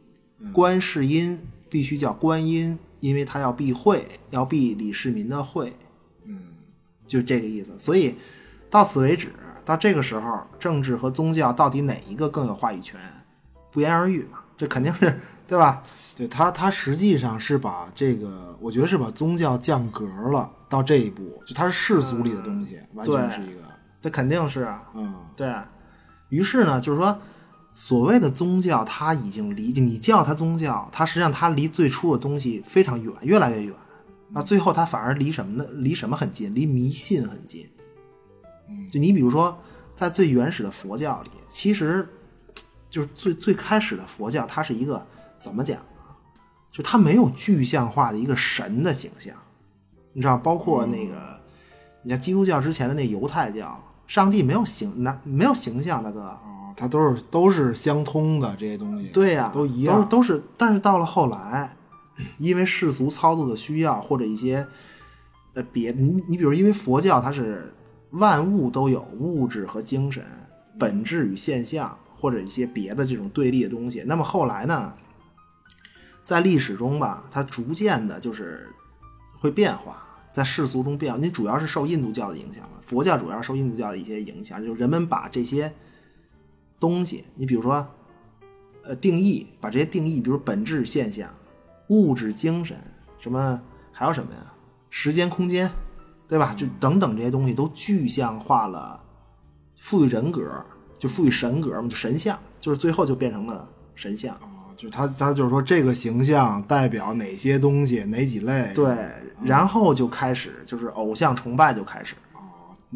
观世音必须叫观音，因为他要避讳，要避李世民的讳。嗯，就这个意思。所以到此为止，到这个时候，政治和宗教到底哪一个更有话语权？不言而喻嘛，这肯定是 对吧？对他，他实际上是把这个，我觉得是把宗教降格了，到这一步，就它是世俗里的东西，完全是一个，这肯定是啊。嗯，对于是呢，就是说，所谓的宗教，它已经离你叫它宗教，它实际上它离最初的东西非常远，越来越远。那最后它反而离什么呢？离什么很近？离迷信很近。就你比如说，在最原始的佛教里，其实就是最最开始的佛教，它是一个怎么讲啊？就它没有具象化的一个神的形象，你知道，包括那个，你像基督教之前的那犹太教，上帝没有形，那没有形象，大哥。哦，它都是都是相通的这些东西，对呀、都一样，都是都是。但是到了后来，因为世俗操作的需要，或者一些呃别，你你比如，因为佛教它是万物都有物质和精神，本质与现象，或者一些别的这种对立的东西。那么后来呢，在历史中吧，它逐渐的就是会变化。在世俗中变化，你主要是受印度教的影响嘛？佛教主要受印度教的一些影响，就是人们把这些东西，你比如说，呃，定义，把这些定义，比如本质现象、物质、精神，什么还有什么呀？时间、空间，对吧？就等等这些东西都具象化了，赋予人格，就赋予神格嘛，就神像，就是最后就变成了神像。就他他就是说这个形象代表哪些东西，哪几类，对，然后就开始就是偶像崇拜就开始，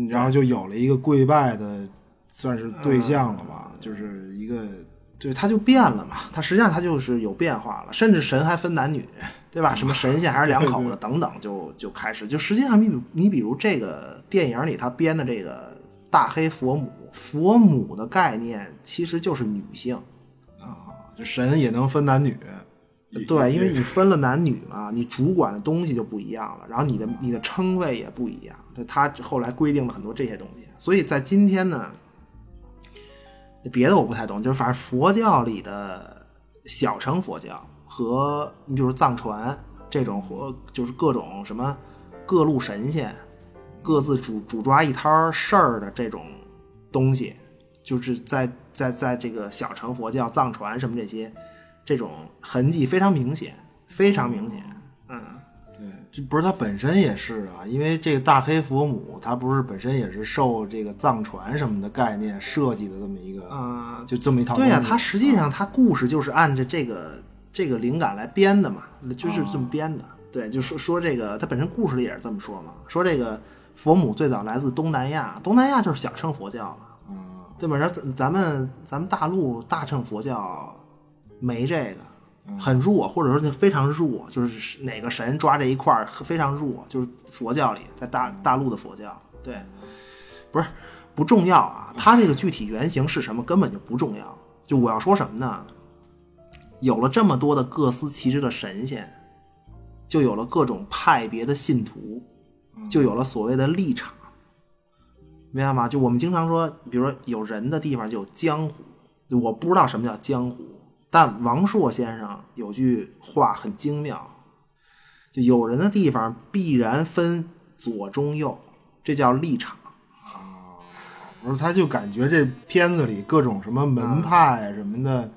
然后就有了一个跪拜的，算是对象了嗯吧，就是一个对，它就变了嘛。它实际上它就是有变化了，甚至神还分男女，对吧？什么神仙还是两口子等等，就就开始就实际上你比你比如这个电影里他编的这个大黑佛母，佛母的概念其实就是女性啊，就神也能分男女，对，因为你分了男女嘛，你主管的东西就不一样了，然后你的你的称谓也不一样。他他后来规定了很多这些东西，所以在今天呢，别的我不太懂，就是反正佛教里的小乘佛教和你比如藏传这种活，就是各种什么各路神仙各自主主抓一摊事儿的这种东西，就是在在在这个小乘佛教、藏传什么这些这种痕迹非常明显，非常明显。嗯，对，这不是他本身也是啊，因为这个大黑佛母，它不是本身也是受这个藏传什么的概念设计的这么一个，啊就这么一套对呀、西。它实际上它故事就是按着这个这个灵感来编的嘛，就是这么编的。对，就说说这个，它本身故事里也是这么说嘛，说这个佛母最早来自东南亚，东南亚就是小乘佛教嘛，嗯，对吧？然后咱咱们咱们大陆大乘佛教没这个，很弱，或者说那非常弱，就是哪个神抓这一块儿非常弱，就是佛教里在大大陆的佛教，对，不是不重要啊，它这个具体原型是什么根本就不重要。就我要说什么呢？有了这么多的各司其职的神仙，就有了各种派别的信徒，就有了所谓的立场。明白吗？就我们经常说，比如说有人的地方就有江湖，就我不知道什么叫江湖，但王朔先生有句话很精妙，就有人的地方必然分左中右，这叫立场。不是，他就感觉这片子里各种什么门派什么的，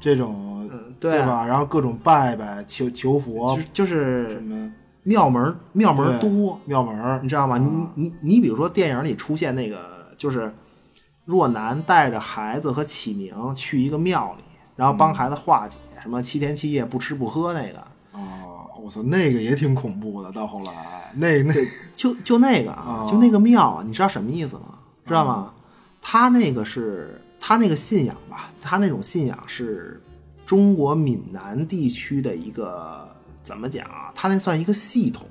这种、嗯对啊。吧？然后各种拜拜求求佛。就就是什么？庙门庙门对多，庙门儿。你知道吗？你你你比如说电影里出现那个，就是若男带着孩子和启明去一个庙里，然后帮孩子化解什么七天七夜不吃不喝那个，哦，我操，那个也挺恐怖的。到后来，那那就就那个啊，就那个庙啊，你知道什么意思吗？知道吗？他那个是他那个信仰吧，他那种信仰是中国闽南地区的一个怎么讲啊？他那算一个系统，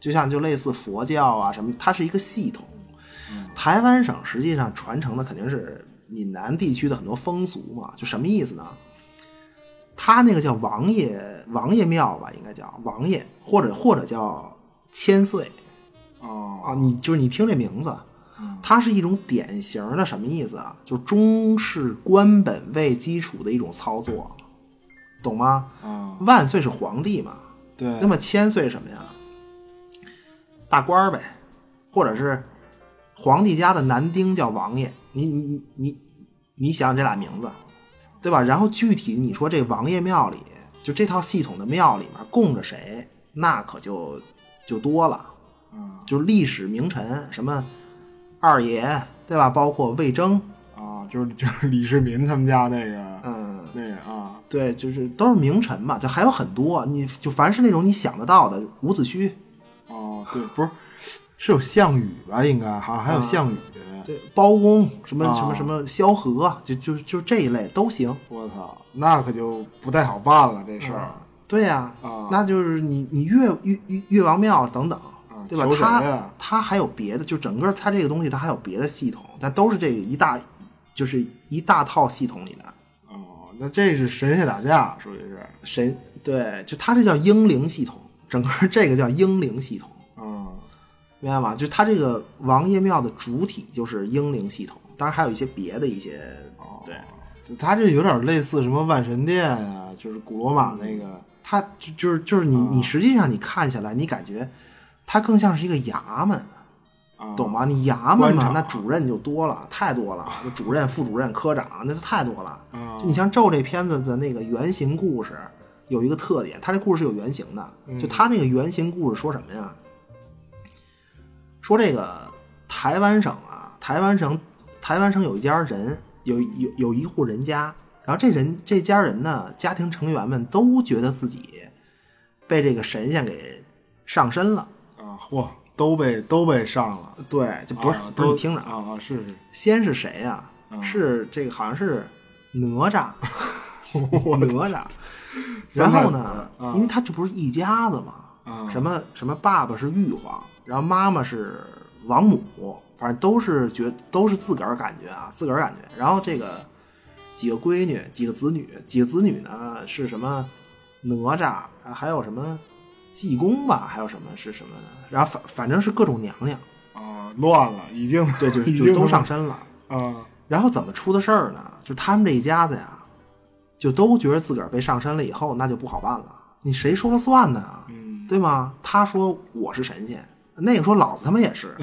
就像就类似佛教啊什么，它是一个系统。台湾省实际上传承的肯定是闽南地区的很多风俗嘛，就什么意思呢？他那个叫王爷王爷庙吧，应该叫王爷，或者或者叫千岁。哦啊，你就是你听这名字，它是一种典型的什么意思啊？就是中式官本位基础的一种操作，懂吗？啊，万岁是皇帝嘛，对，那么千岁什么呀？大官儿呗，或者是皇帝家的男丁叫王爷。你你你你你想想这俩名字，对吧？然后具体你说这王爷庙里，就这套系统的庙里面供着谁，那可就就多了。就是历史名臣，什么二爷，对吧？包括魏征，啊，就是就是 李世民他们家那个，嗯，那个啊，对，就是都是名臣嘛。就还有很多，你就凡是那种你想得到的，伍子胥，哦，对，不是是有项羽吧？应该好像还有项羽。对，包公，什么啊什么什么萧何，就就就这一类都行。我操，那可就不太好办了这事儿。对呀、啊那就是你你越越越越王庙等等，对吧求？谁它它还有别的，就整个他这个东西它还有别的系统，但都是这个一大就是一大套系统里的。哦，那这是神仙打架，属于是。神对，就他这叫英灵系统，整个这个叫英灵系统，啊，明白吗？就它这个王爷庙的主体就是英灵系统，当然还有一些别的一些，对，他这有点类似什么万神殿啊，就是古罗马那个。它就就是就是你你实际上你看下来，你感觉它更像是一个衙门，啊懂吗？你衙门嘛，那主任就多了，太多了，就主任、副主任、科长，那就太多了。啊就你像《咒》这片子的那个原型故事，有一个特点，它这故事是有原型的。就它那个原型故事说什么呀？说这个台湾省啊，台湾省台湾省有一家人，有有有一户人家，然后这人这家人呢，家庭成员们都觉得自己被这个神仙给上身了。啊，嚯，都被都被上了。对，就不是、啊不是听着啊啊，是是。先是谁呀、是这个好像是哪吒，哪吒。然后呢，啊因为他这不是一家子嘛，啊什么什么爸爸是玉皇，然后妈妈是王母，反正都是觉都是自个儿感觉啊，自个儿感觉。然后这个几个闺女，几个子女，几个子女呢是什么哪吒，还有什么济公吧，还有什么是什么的，然后反反正是各种娘娘，啊，乱了，已经对，就已经就都上身了。啊然后怎么出的事儿呢？就他们这一家子呀，就都觉得自个儿被上身了以后，那就不好办了。你谁说了算呢？嗯对吗？他说我是神仙，那个说老子他妈也是，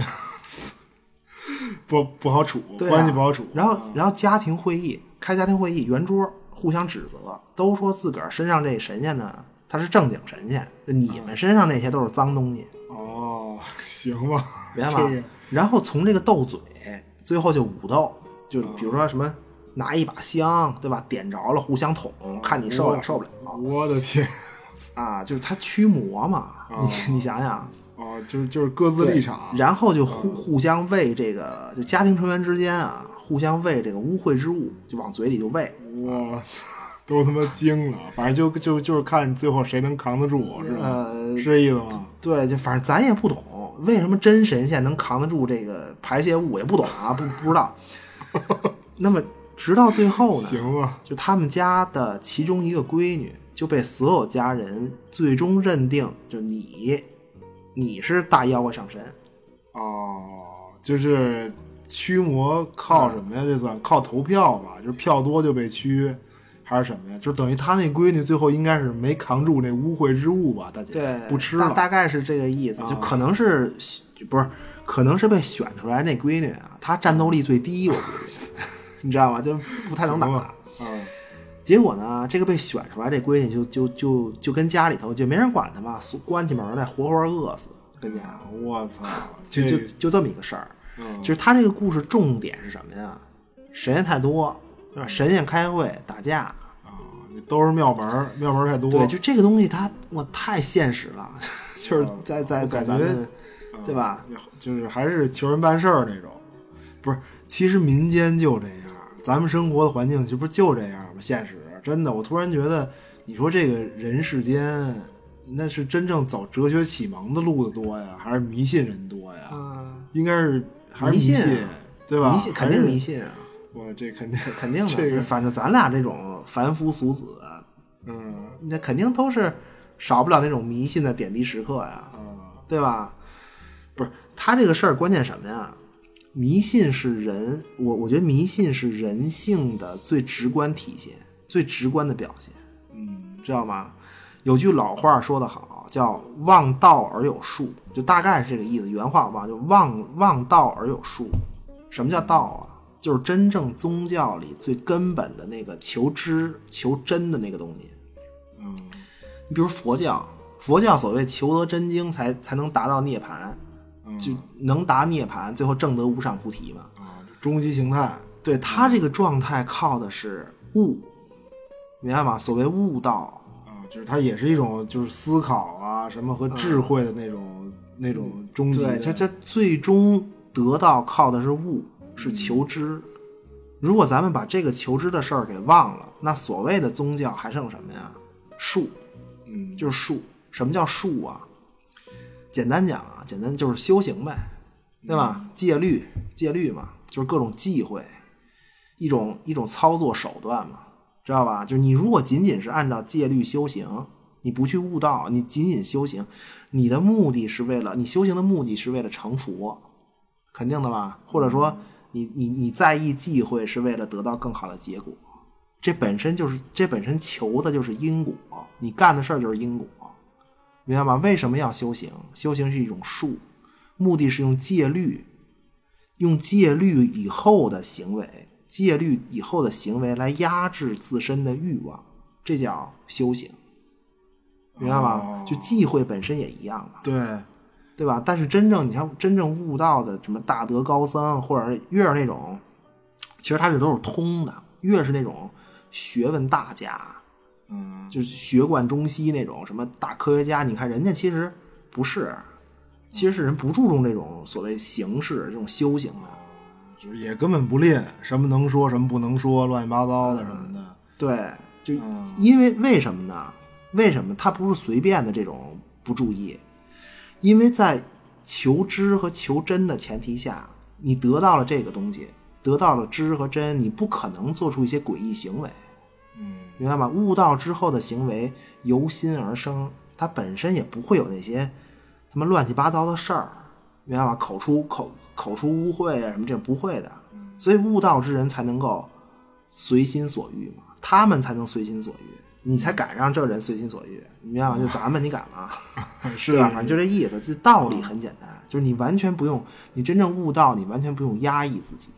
不不好处，对啊关系不好处。然后，然后家庭会议开家庭会议，圆桌互相指责，都说自个儿身上这神仙呢，他是正经神仙，就你们身上那些都是脏东西，哦，行吧，明白这个？然后从这个斗嘴，最后就武斗，就比如说什么拿一把香，对吧？点着了，互相捅，看你受了受不了我的天，啊！就是他驱魔嘛，你你想想，哦，就是就是各自立场，然后就互互相喂这个，就家庭成员之间啊，互相喂这个污秽之物，就往嘴里就喂。我操，都他妈惊了。反正就就就是看最后谁能扛得住，是吧？呃是这意思吗？对，就反正咱也不懂，为什么真神仙能扛得住这个排泄物，也不懂啊，不不知道。那么直到最后呢，行吧，就他们家的其中一个闺女就被所有家人最终认定，就你，你是大妖怪上身。哦，就是驱魔靠什么呀？这算靠投票吧？就是票多就被驱，还是什么呀？就等于他那闺女最后应该是没扛住那污秽之物吧？大姐，对，不吃了。大大概是这个意思，就啊可能是不是，可能是被选出来那闺女啊，她战斗力最低，我估计，你知道吗？就不太能打结果呢，这个被选出来这闺女就就就就跟家里头就没人管她嘛，锁关起门来活活饿死，跟家我操，就就就这么一个事儿。嗯就是他这个故事重点是什么呀？神仙太多，对吧？神仙开会打架啊，都是庙门儿，庙门儿太多。对，就这个东西它我太现实了，就是在在在咱们对吧？就是还是求人办事儿那种。不是，其实民间就这样，咱们生活的环境这不就这样吗？现实真的，我突然觉得，你说这个人世间，那是真正走哲学启蒙的路的多呀，还是迷信人多呀？应该是还是迷信对吧？迷信肯定迷。信啊，我这肯定肯定的。这个反正咱俩这种凡夫俗子，嗯那肯定都是少不了那种迷信的点滴时刻呀，嗯对吧？不是他这个事儿，关键什么呀？迷信是人，我我觉得迷信是人性的最直观体现，最直观的表现，嗯知道吗？有句老话说得好，叫“望道而有术”，就大概是这个意思。原话我忘，就望望道而有术。什么叫道啊？就是真正宗教里最根本的那个求知、求真的那个东西。嗯你比如佛教，佛教所谓求得真经才才能达到涅槃，嗯就能达涅槃，最后证得无上菩提嘛。啊，终极形态对他这个状态靠的是悟，明白吗？所谓悟道，啊，就是它也是一种就是思考啊什么和智慧的那种、那种终极的。对，他他最终得到靠的是悟，是求知。如果咱们把这个求知的事儿给忘了，那所谓的宗教还剩什么呀？术，嗯就是术。什么叫术啊？简单讲啊，简单就是修行呗，对吧？戒律，戒律嘛，就是各种忌讳，一种一种操作手段嘛，知道吧？就是你如果仅仅是按照戒律修行，你不去悟道，你仅仅修行，你的目的是为了你修行的目的是为了成佛，肯定的吧？或者说你你你在意忌讳是为了得到更好的结果，这本身就是这本身求的就是因果，你干的事儿就是因果，明白吗？为什么要修行？修行是一种术，目的是用戒律，用戒律以后的行为，戒律以后的行为来压制自身的欲望，这叫修行，明白吗？哦就忌讳本身也一样嘛。对，对吧？但是真正你看，真正悟道的什么大德高僧，或者是越是那种，其实他这都是通的，越是那种学问大家，嗯就是学贯中西那种什么大科学家，你看人家其实不是，其实是人不注重这种所谓形式这种修行的。就是也根本不练什么能说什么不能说，乱七八糟的什么的。对，就嗯因为为什么呢？为什么他不是随便的这种不注意？因为在求知和求真的前提下，你得到了这个东西，得到了知和真，你不可能做出一些诡异行为，嗯明白吗？悟道之后的行为由心而生，它本身也不会有那些什么乱七八糟的事儿，明白吗？口出口口出污秽啊什么这不会的，所以悟道之人才能够随心所欲嘛，他们才能随心所欲，你才敢让这人随心所欲，你明白吗？就咱们你敢吗？是对吧？反正就这意思，这道理很简单，就是你完全不用，你真正悟道，你完全不用压抑自己，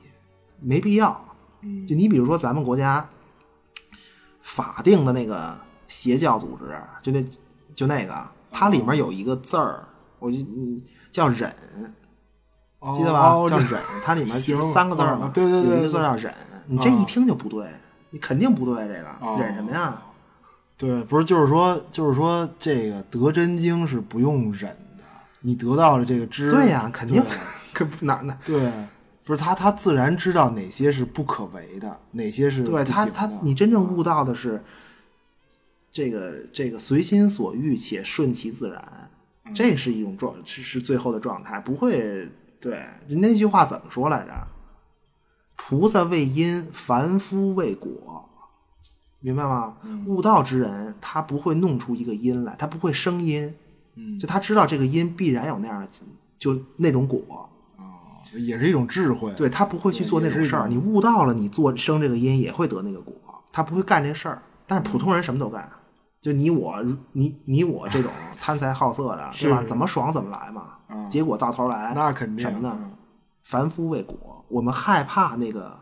没必要。嗯就你比如说咱们国家法定的那个邪教组织，就那就那个，它里面有一个字儿，我就你叫忍，记得吧？叫忍，它里面行三个字儿嘛啊，对对对有一个字叫忍，你这一听就不对，你肯定不对，这个哦忍什么呀？对，不是，就是说，就是说，这个得真经是不用忍的，你得到了这个知，对呀，肯定对 可不哪哪。对，不是他，他自然知道哪些是不可为的，哪些是对他，他你真正悟到的是这个这个随心所欲且顺其自然，这是一种状是是最后的状态，不会对那句话怎么说来着？菩萨为因，凡夫为果，明白吗？悟道之人，他不会弄出一个因来，他不会生因，嗯就他知道这个因必然有那样的，就那种果，也是一种智慧。对他不会去做那种事儿。你悟到了，你做生这个因也会得那个果，他不会干这事儿。但是普通人什么都干，就你我你你我这种 贪财好色的，对吧？怎么爽怎么来嘛。嗯结果到头来那肯定什么呢嗯？凡夫为果，我们害怕那个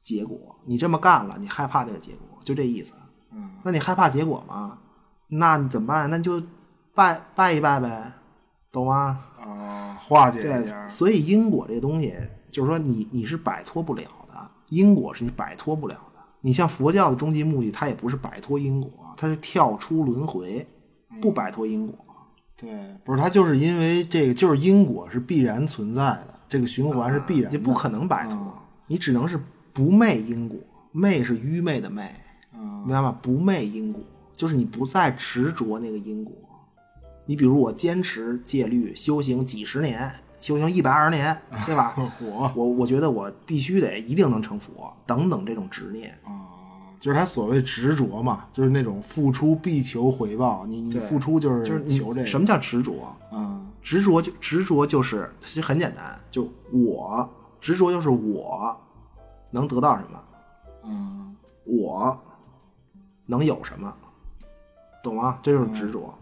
结果。你这么干了，你害怕那个结果，就这意思。嗯，那你害怕结果吗？那你怎么办？那你就拜拜一拜呗，懂吗？啊，化解一对下，，所以因果这个东西，就是说你你是摆脱不了的，因果是你摆脱不了的。你像佛教的终极目的，它也不是摆脱因果，它是跳出轮回，不摆脱因果。对，不是它就是因为这个，就是因果是必然存在的，这个循环是必然的，你不可能摆脱，你只能是不昧因果。昧是愚昧的昧，明白吗？不昧因果，就是你不再执着那个因果。你比如我坚持戒律修行几十年，修行一百二十年，对吧？我我我觉得我必须得一定能成佛，等等这种执念啊。就是他所谓执着嘛，就是那种付出必求回报，你你付出就是就是你求这个，什么叫执着？嗯执着就执着就是其实很简单，就我执着就是我能得到什么，嗯我能有什么，懂吗？这就是执着。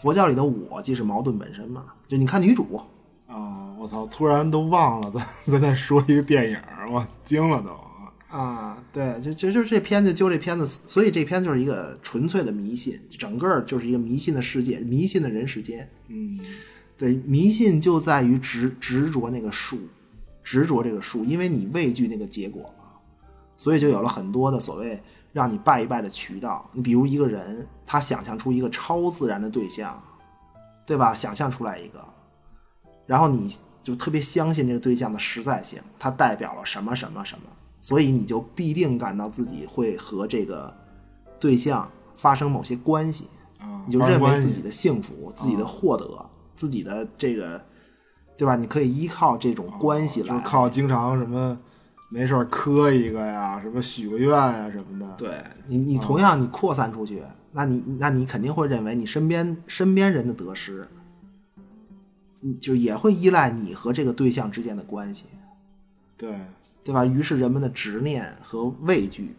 佛教里的我即是矛盾本身嘛，就你看女主，啊，我操，突然都忘了咱 咱在说一个电影儿，我惊了都。啊，对，就就就这片子，就这片子，所以这片子就是一个纯粹的迷信，整个就是一个迷信的世界，迷信的人世间。嗯对，迷信就在于执执着那个数，执着这个数，因为你畏惧那个结果嘛，所以就有了很多的所谓让你拜一拜的渠道。你比如一个人，他想象出一个超自然的对象，对吧？想象出来一个，然后你就特别相信这个对象的实在性，它代表了什么什么什么，所以你就必定感到自己会和这个对象发生某些关系。啊，你就认为自己的幸福、自己的获得、自己的这个，对吧？你可以依靠这种关系来，就是靠经常什么没事儿磕一个呀，什么许个愿呀什么的。对你，你同样你扩散出去，那你那你肯定会认为你身边身边人的得失，就也会依赖你和这个对象之间的关系，对对吧？于是人们的执念和畏惧，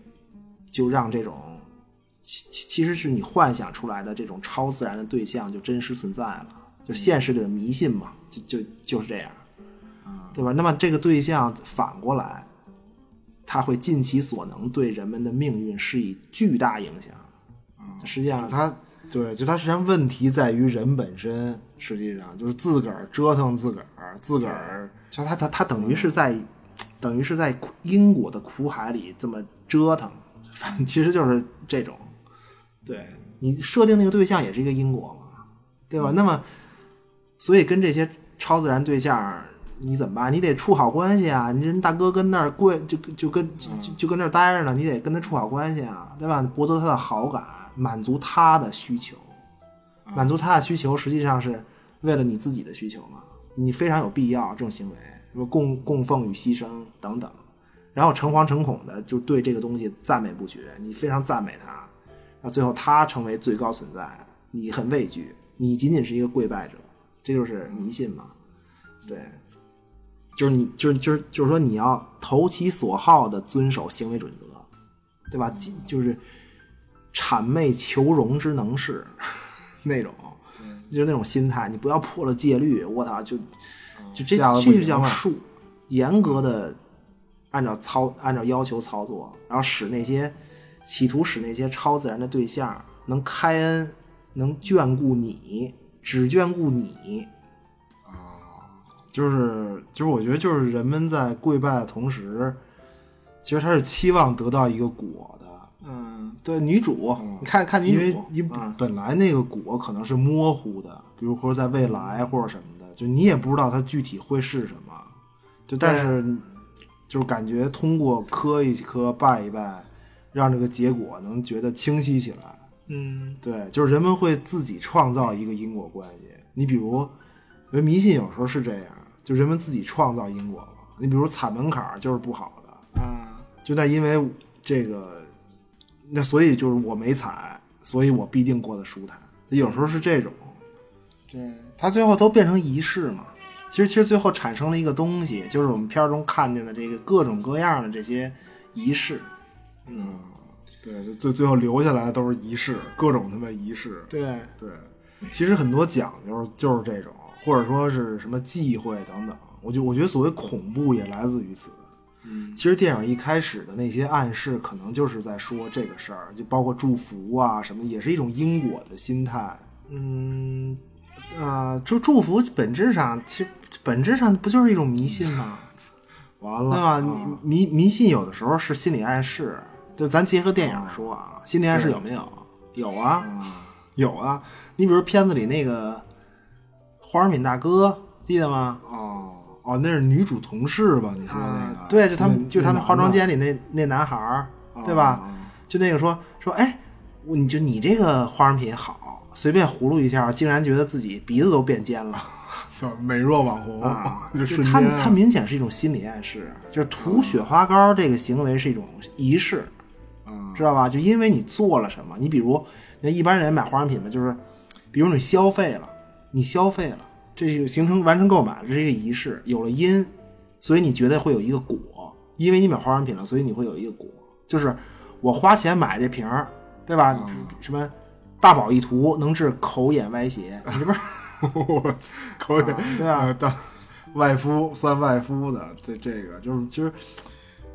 就让这种其其其实是你幻想出来的这种超自然的对象就真实存在了，就现实里的迷信嘛，就就就是这样，对吧？那么这个对象反过来，他会尽其所能对人们的命运施以巨大影响。实际上，他对，就他实际上问题在于人本身，实际上就是自个儿折腾自个儿，自个儿像他他他等于是在，等于是在苦因果的苦海里这么折腾，反正其实就是这种。对你设定那个对象也是一个因果嘛，对吧？那么，所以跟这些超自然对象你怎么办？你得处好关系啊！你人大哥跟那儿跪，就就跟就就跟那儿待着呢，你得跟他处好关系啊，对吧？博得他的好感，满足他的需求，满足他的需求，实际上是为了你自己的需求嘛。你非常有必要这种行为，什么供供奉与牺牲等等，然后诚惶诚恐的就对这个东西赞美不绝，你非常赞美他，然后最后他成为最高存在，你很畏惧，你仅仅是一个跪拜者，这就是迷信嘛。对，就是你就是就是就是说你要投其所好的遵守行为准则，对吧？就是谄媚求荣之能事那种，就是那种心态，你不要破了戒律，我操，就就这这就叫术，严格的按照操按照要求操作，然后使那些企图使那些超自然的对象能开恩，能眷顾你，只眷顾你，就是就是我觉得就是人们在跪拜的同时，其实他是期望得到一个果的，嗯，对，女主，你看看女主因为，你嗯本来那个果可能是模糊的，比如或者在未来或者什么的，就你也不知道它具体会是什么，就但是就是感觉通过磕一磕拜一拜，让这个结果能觉得清晰起来。嗯，对，就是人们会自己创造一个因果关系。你比如，因为迷信有时候是这样，就人们自己创造因果嘛。你比如踩门槛儿就是不好的，啊，就那因为这个，那所以就是我没踩，所以我必定过得舒坦。有时候是这种，对，它最后都变成仪式嘛。其实，其实最后产生了一个东西，就是我们片儿中看见的这个各种各样的这些仪式。嗯对，最最后留下来的都是仪式，各种他妈仪式。对，对，其实很多讲究就是这种，或者说是什么忌讳等等。我就我觉得所谓恐怖也来自于此。嗯，其实电影一开始的那些暗示，可能就是在说这个事儿，就包括祝福啊什么，也是一种因果的心态。嗯，啊、祝祝福本质上其实本质上不就是一种迷信吗？完了，对吧？啊迷迷信有的时候是心理暗示，就咱结合电影说啊，心理暗示有没有？有啊，有啊。你比如片子里那个黄仁敏大哥，记得吗？哦哦，那是女主同事吧？你说那个？对，就他们就他们化妆间里那那男孩儿，对吧？就那个说说，哎，我你就你这个化妆品好，随便葫芦一下，竟然觉得自己鼻子都变尖了 操美若网红，啊！就就他他明显是一种心理暗示，就是涂雪花膏这个行为是一种仪式，嗯知道吧？就因为你做了什么，你比如那一般人买化妆品嘛，就是比如你消费了，你消费了，这就形成完成购买，这是一个仪式，有了因，所以你觉得会有一个果，因为你买化妆品了，所以你会有一个果，就是我花钱买这瓶儿，对吧？什么大宝一涂能治口眼歪斜，你这不是 我，口眼对吧呃当外敷算外敷的，这这个就是就是，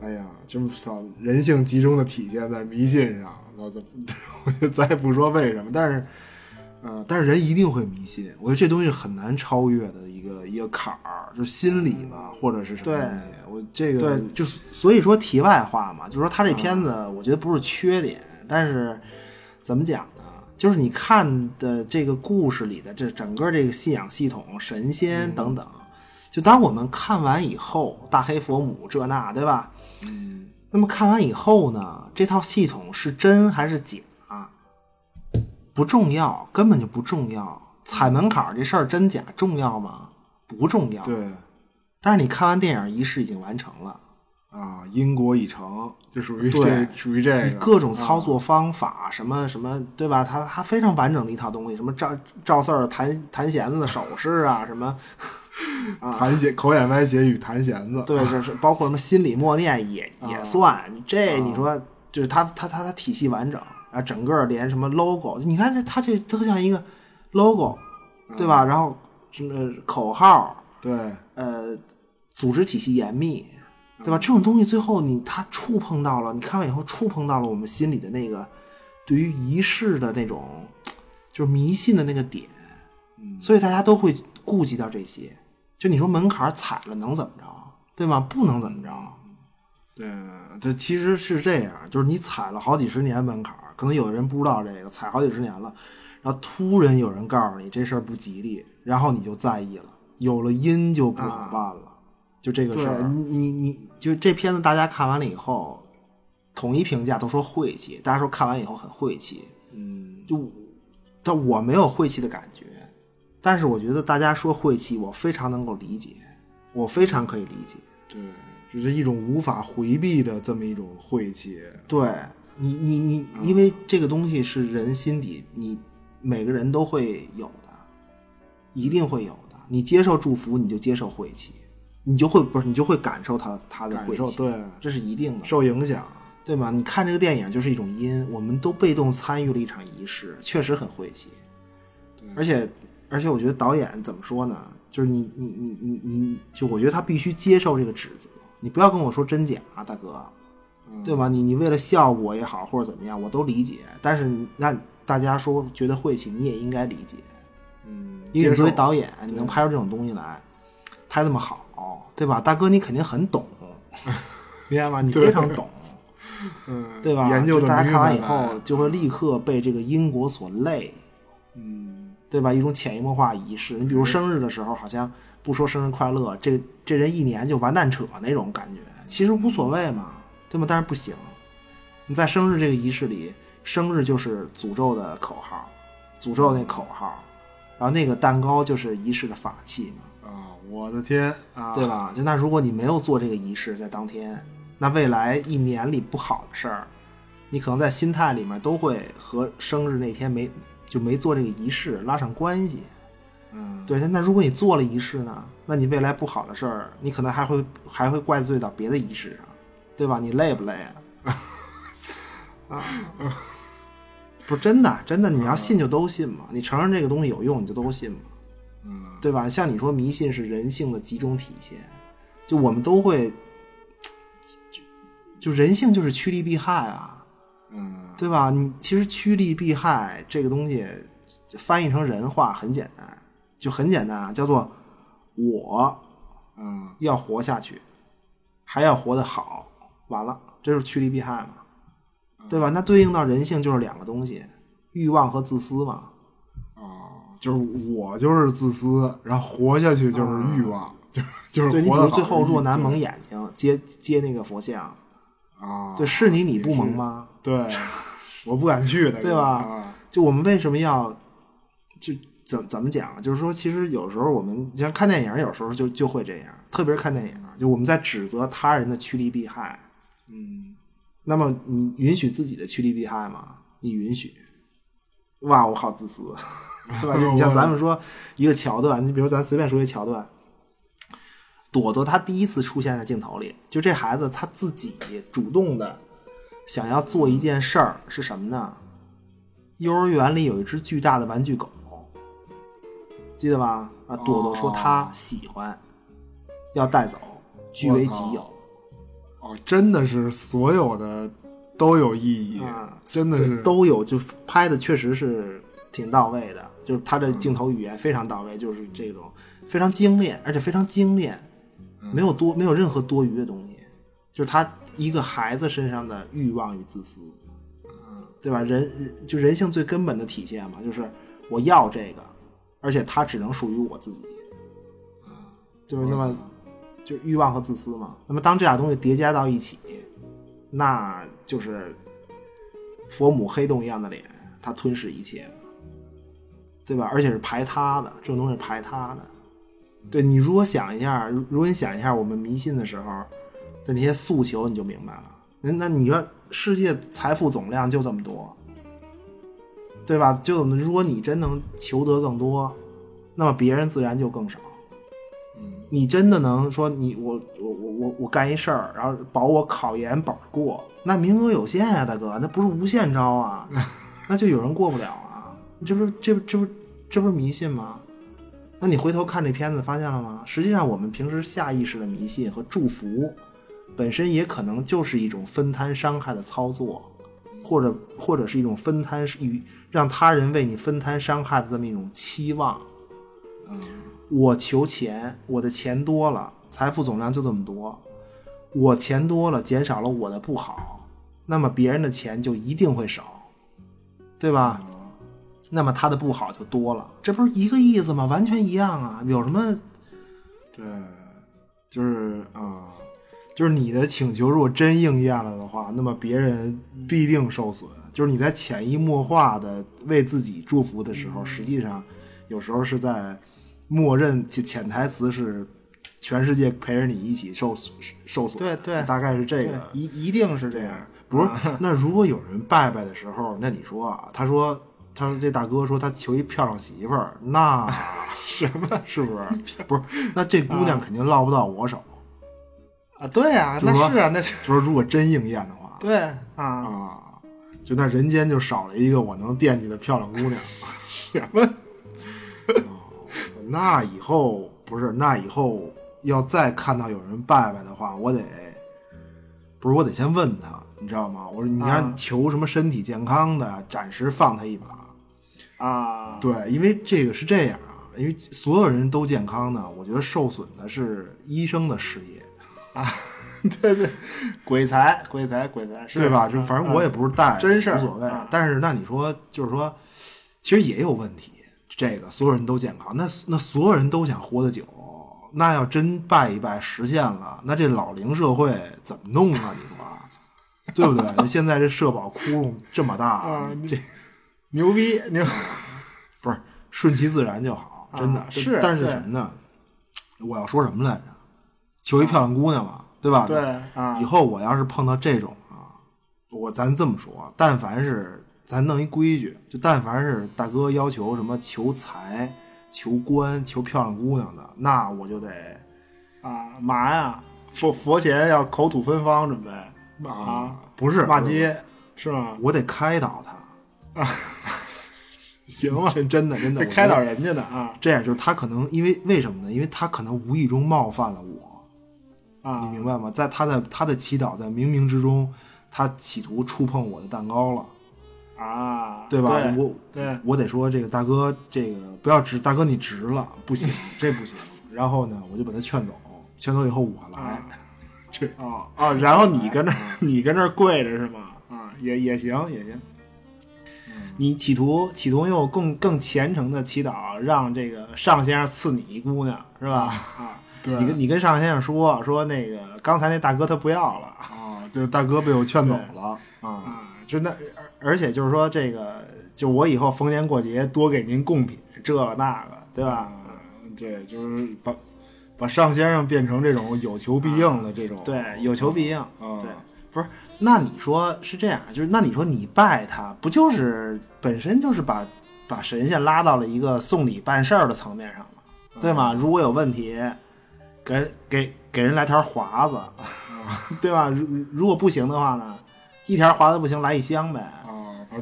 哎呀，就是操人性集中的体现在迷信上。我操，我就咱也不说为什么，但是，呃，但是人一定会迷信。我觉得这东西很难超越的一个一个坎儿，就是心理吧，或者是什么对东西。我这个对，就所以说题外话嘛，就是说他这片子我觉得不是缺点，但是怎么讲呢？就是你看的这个故事里的这整个这个信仰系统、神仙等等，就当我们看完以后，大黑佛母这那，对吧？嗯。那么看完以后呢，这套系统是真还是假？不重要，根本就不重要。踩门槛儿这事儿真假重要吗？不重要。。对但是你看完电影，仪式已经完成了。啊，因果已成，就属于对这属于这个你各种操作方法，什么什么，对吧？它它非常完整的一套东西，什么赵赵四儿弹弹弦子的手势啊，什么 弹弦口眼歪斜与弹弦子。对，这是包括什么心理默念也也算。这你说就是它它它它体系完整，然后整个连什么 logo，你看这它这特像一个 logo，对吧？然后什么口号，对呃，组织体系严密，对吧？这种东西最后你它触碰到了，你看完以后触碰到了我们心里的那个对于仪式的那种就是迷信的那个点，嗯所以大家都会顾及到这些。就你说门槛踩了能怎么着，对吗？不能怎么着。对，这其实是这样，就是你踩了好几十年门槛儿，可能有的人不知道这个，踩好几十年了，然后突然有人告诉你这事儿不吉利，然后你就在意了，有了因就不好办了，就这个事儿。你你你就这片子，大家看完了以后，统一评价都说晦气，大家说看完以后很晦气。嗯，就但我没有晦气的感觉，但是我觉得大家说晦气，我非常能够理解，我非常可以理解。对，就是一种无法回避的这么一种晦气。对你，你你，因为这个东西是人心底，你每个人都会有的，一定会有的。你接受祝福，你就接受晦气，你就会不是，你就会感受他他的感晦气，受对这是一定的。受影响，对吧？你看这个电影就是一种因，我们都被动参与了一场仪式，确实很晦气。而且，而且我觉得导演怎么说呢？就是你你你你你，就我觉得他必须接受这个指责，你不要跟我说真假，大哥，对吧？你你为了效果也好，或者怎么样，我都理解。但是你那大家说觉得晦气，你也应该理解，嗯，因为你作为导演，你能拍出这种东西来，拍那么好，对吧？大哥，你肯定很懂，明白吗？你 非常懂。嗯，对吧？研究的大家看完以后，就会立刻被这个因果所累，嗯，对吧？一种潜移默化仪式。你比如生日的时候，好像不说生日快乐，这这人一年就完蛋扯那种感觉，其实无所谓嘛，对吗？但是不行，你在生日这个仪式里，生日就是诅咒的口号，诅咒那口号，然后那个蛋糕就是仪式的法器嘛。啊，我的天啊，对吧？就那如果你没有做这个仪式，在当天，那未来一年里不好的事儿，你可能在心态里面都会和生日那天没就没做这个仪式拉上关系。嗯，对，那那如果你做了仪式呢，那你未来不好的事儿，你可能还会还会怪罪到别的仪式上，对吧？你累不累啊？啊，不是真的，真的，你要信就都信嘛。你承认这个东西有用，你就都信嘛。嗯，对吧？像你说迷信是人性的集中体现，就我们都会，就就人性就是趋利避害啊，嗯，对吧？你其实趋利避害这个东西翻译成人话很简单，就很简单啊，叫做我嗯，要活下去，还要活得好，完了，这就是趋利避害嘛。对吧？那对应到人性就是两个东西，欲望和自私嘛。啊就是我就是自私，然后活下去就是欲望，就 就是对你比活得如最后若男蒙眼睛接接那个佛像，啊，对，是你你不蒙吗？对，我不敢去的，对吧啊就我们为什么要就怎怎么讲啊？就是说，其实有时候我们像看电影，有时候就就会这样，特别是看电影，就我们在指责他人的趋利避害。嗯，那么你允许自己的趋利避害吗？你允许？哇，我好自私，对吧？就你像咱们说一个桥段，你比如咱随便说一桥段，朵朵她第一次出现在镜头里，就这孩子他自己主动的想要做一件事儿是什么呢？幼儿园里有一只巨大的玩具狗，记得吧？啊，朵朵说她喜欢，要带走，据为己有。哦，真的是所有的都有意义，啊，真的是都有，就拍的确实是挺到位的，就是他的镜头语言非常到位，就是这种非常精炼，而且非常精炼，没有多没有任何多余的东西，就是他一个孩子身上的欲望与自私，对吧？人就人性最根本的体现嘛，就是我要这个，而且它只能属于我自己，就是那么就欲望和自私嘛。那么当这俩东西叠加到一起，那就是佛母黑洞一样的脸，它吞噬一切，对吧？而且是排他的，这种东西排他的。对你如果想一下，如果你想一下我们迷信的时候的那些诉求，你就明白了。那你说世界财富总量就这么多，对吧？就如果你真能求得更多，那么别人自然就更少。你真的能说你我我我我我干一事儿，然后保我考研本过，那名额有限呀、大哥，那不是无限招啊，那就有人过不了啊，这不是这不这不这不是迷信吗？那你回头看这片子，发现了吗？实际上，我们平时下意识的迷信和祝福，本身也可能就是一种分摊伤害的操作，或者或者是一种分摊与让他人为你分摊伤害的这么一种期望。我求钱，我的钱多了，财富总量就这么多，我钱多了，减少了我的不好，那么别人的钱就一定会少，对吧？那么他的不好就多了，这不是一个意思吗？完全一样啊，有什么？对，就是啊、就是你的请求如果真应验了的话，那么别人必定受损。就是你在潜移默化的为自己祝福的时候，实际上有时候是在默认潜潜台词是全世界陪着你一起受受损。对对大概是这个。一一定是这样。不是，那如果有人拜拜的时候，那你说啊，他说，他说这大哥说他求一漂亮媳妇儿，那什么 是不是？不是，那这姑娘肯定落不到我手。啊，对啊，那是啊那是啊，那是说 如果真应验的话，对啊，啊，就那人间就少了一个我能惦记的漂亮姑娘。什么？哦那以后不是，那以后要再看到有人拜拜的话，我得不是我得先问他，你知道吗？我说你啊要求什么身体健康的，暂时放他一把。啊，对，因为这个是这样啊，因为所有人都健康呢，我觉得受损的是医生的事业啊，对对，鬼才鬼才鬼才，是对吧？嗯就反正我也不是带，真是无所谓啊。但是那你说，就是说，其实也有问题。这个所有人都健康，那那所有人都想活得久，那要真拜一拜实现了，那这老龄社会怎么弄啊？你说，对不对？现在这社保窟窿这么大，啊这牛逼牛，不是顺其自然就好，真的、啊是但是什么呢？我要说什么来着？求一漂亮姑娘嘛，对吧？对啊以后我要是碰到这种啊，我咱这么说，但凡是咱弄一规矩，就但凡是大哥要求什么求财、求官、求漂亮姑娘的，那我就得啊嘛呀，佛佛前要口吐芬芳准备啊，不是骂街是吗？我得开导他啊。行吧，真真的真的，开导人家的啊这样，就是他可能因为为什么呢？因为他可能无意中冒犯了我，啊，你明白吗？在他在他的祈祷在冥冥之中，他企图触碰我的蛋糕了，啊，对吧？对我对我得说这个大哥，这个不要直，大哥你直了，不行，这不行。然后呢，我就把他劝走，劝走以后我来，这哦哦，然后你跟那儿你跟那跪着是吗？啊，也也行也行。你企图企图用更更虔诚的祈祷，让这个尚先生赐你一姑娘，是吧？啊，对你跟你跟尚先生说说那个刚才那大哥他不要了啊，就大哥被我劝走了啊，啊，就那而而且就是说这个，就我以后逢年过节多给您贡品，这个那个，对吧？对，就是把把尚先生变成这种有求必应的这种，对，有求必应。啊，对，不是，那你说是这样，就是那你说你拜他，不就是本身就是把把神仙拉到了一个送礼办事儿的层面上吗？对吗？如果有问题，给给给人来条华子，对吧？如如果不行的话呢，一条华子不行，来一箱呗。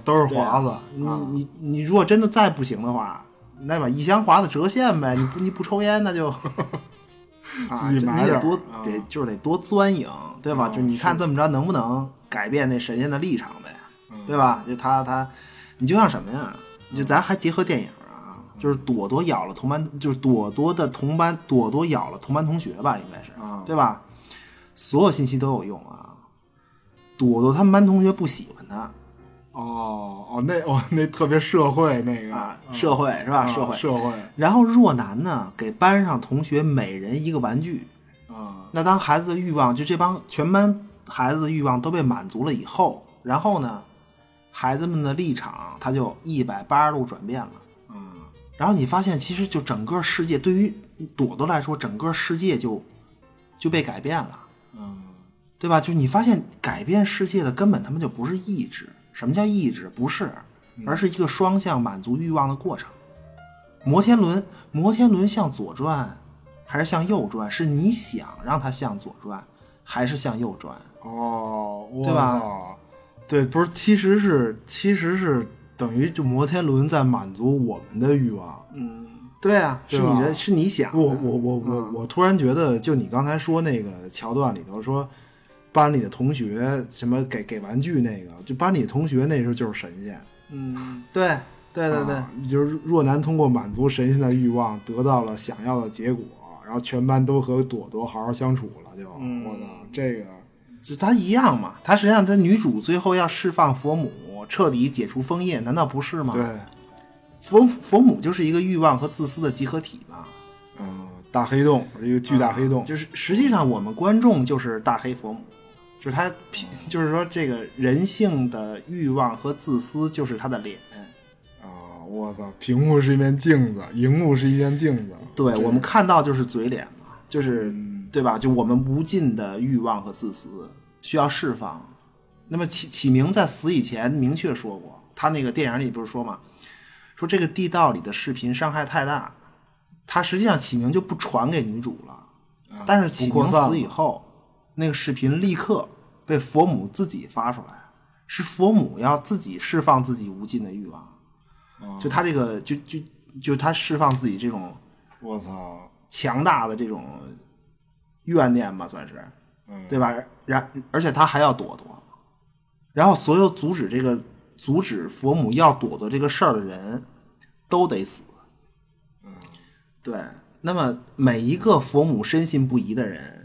都是华子，你啊你你如果真的再不行的话，那把一箱华子折现呗。你不你不抽烟，那就 啊自己买点儿你得多啊得就是得多钻营，对吧？啊就你看这么着能不能改变那神仙的立场呗，嗯对吧？就他他，你就像什么呀？就咱还结合电影啊，就是朵朵咬了同班，就是朵朵的同班，朵朵咬了同班同学吧，应该是，啊对吧？所有信息都有用啊。朵朵他们班同学不喜欢他哦哦，那哦那特别社会那个啊，社会是吧？啊社会社会然后若男呢，给班上同学每人一个玩具。啊那当孩子的欲望，就这帮全班孩子的欲望都被满足了以后，然后呢，孩子们的立场他就一百八十度转变了。嗯然后你发现，其实就整个世界对于朵朵来说，整个世界就就被改变了，嗯对吧？就你发现改变世界的根本他们就不是意志。什么叫意志？不是，而是一个双向满足欲望的过程。摩天轮，摩天轮向左转还是向右转？是你想让它向左转，还是向右转？哦，对吧？对，不是，其实是其实是等于就摩天轮在满足我们的欲望。嗯对啊，是你的，是你想的。我我我我我突然觉得，就你刚才说那个桥段里头说，班里的同学什么给给玩具那个，就班里的同学那时候就是神仙。嗯，对对对对，啊就是若男通过满足神仙的欲望，得到了想要的结果，然后全班都和朵朵好好相处了，就、嗯我操，这个就他一样嘛。他实际上，他女主最后要释放佛母，彻底解除封印，难道不是吗？，对，佛佛母就是一个欲望和自私的集合体嘛。嗯，大黑洞是一个巨大黑洞，就是实际上我们观众就是大黑佛母，就是他，就是说这个人性的欲望和自私就是他的脸。啊，我操，屏幕是一面镜子，荧幕是一面镜子，对我们看到就是嘴脸嘛，就是、嗯对吧？就我们无尽的欲望和自私需要释放。那么启启明在死以前明确说过，他那个电影里不是说嘛，说这个地道里的视频伤害太大，他实际上启明就不传给女主了。但是启明死以后，那个视频立刻被佛母自己发出来，是佛母要自己释放自己无尽的欲望。就他这个，就就就他释放自己这种我操，强大的这种怨念吧，算是，嗯对吧？然而且他还要朵朵，然后所有阻止这个阻止佛母要朵朵这个事儿的人都得死。对。那么每一个佛母深信不疑的人，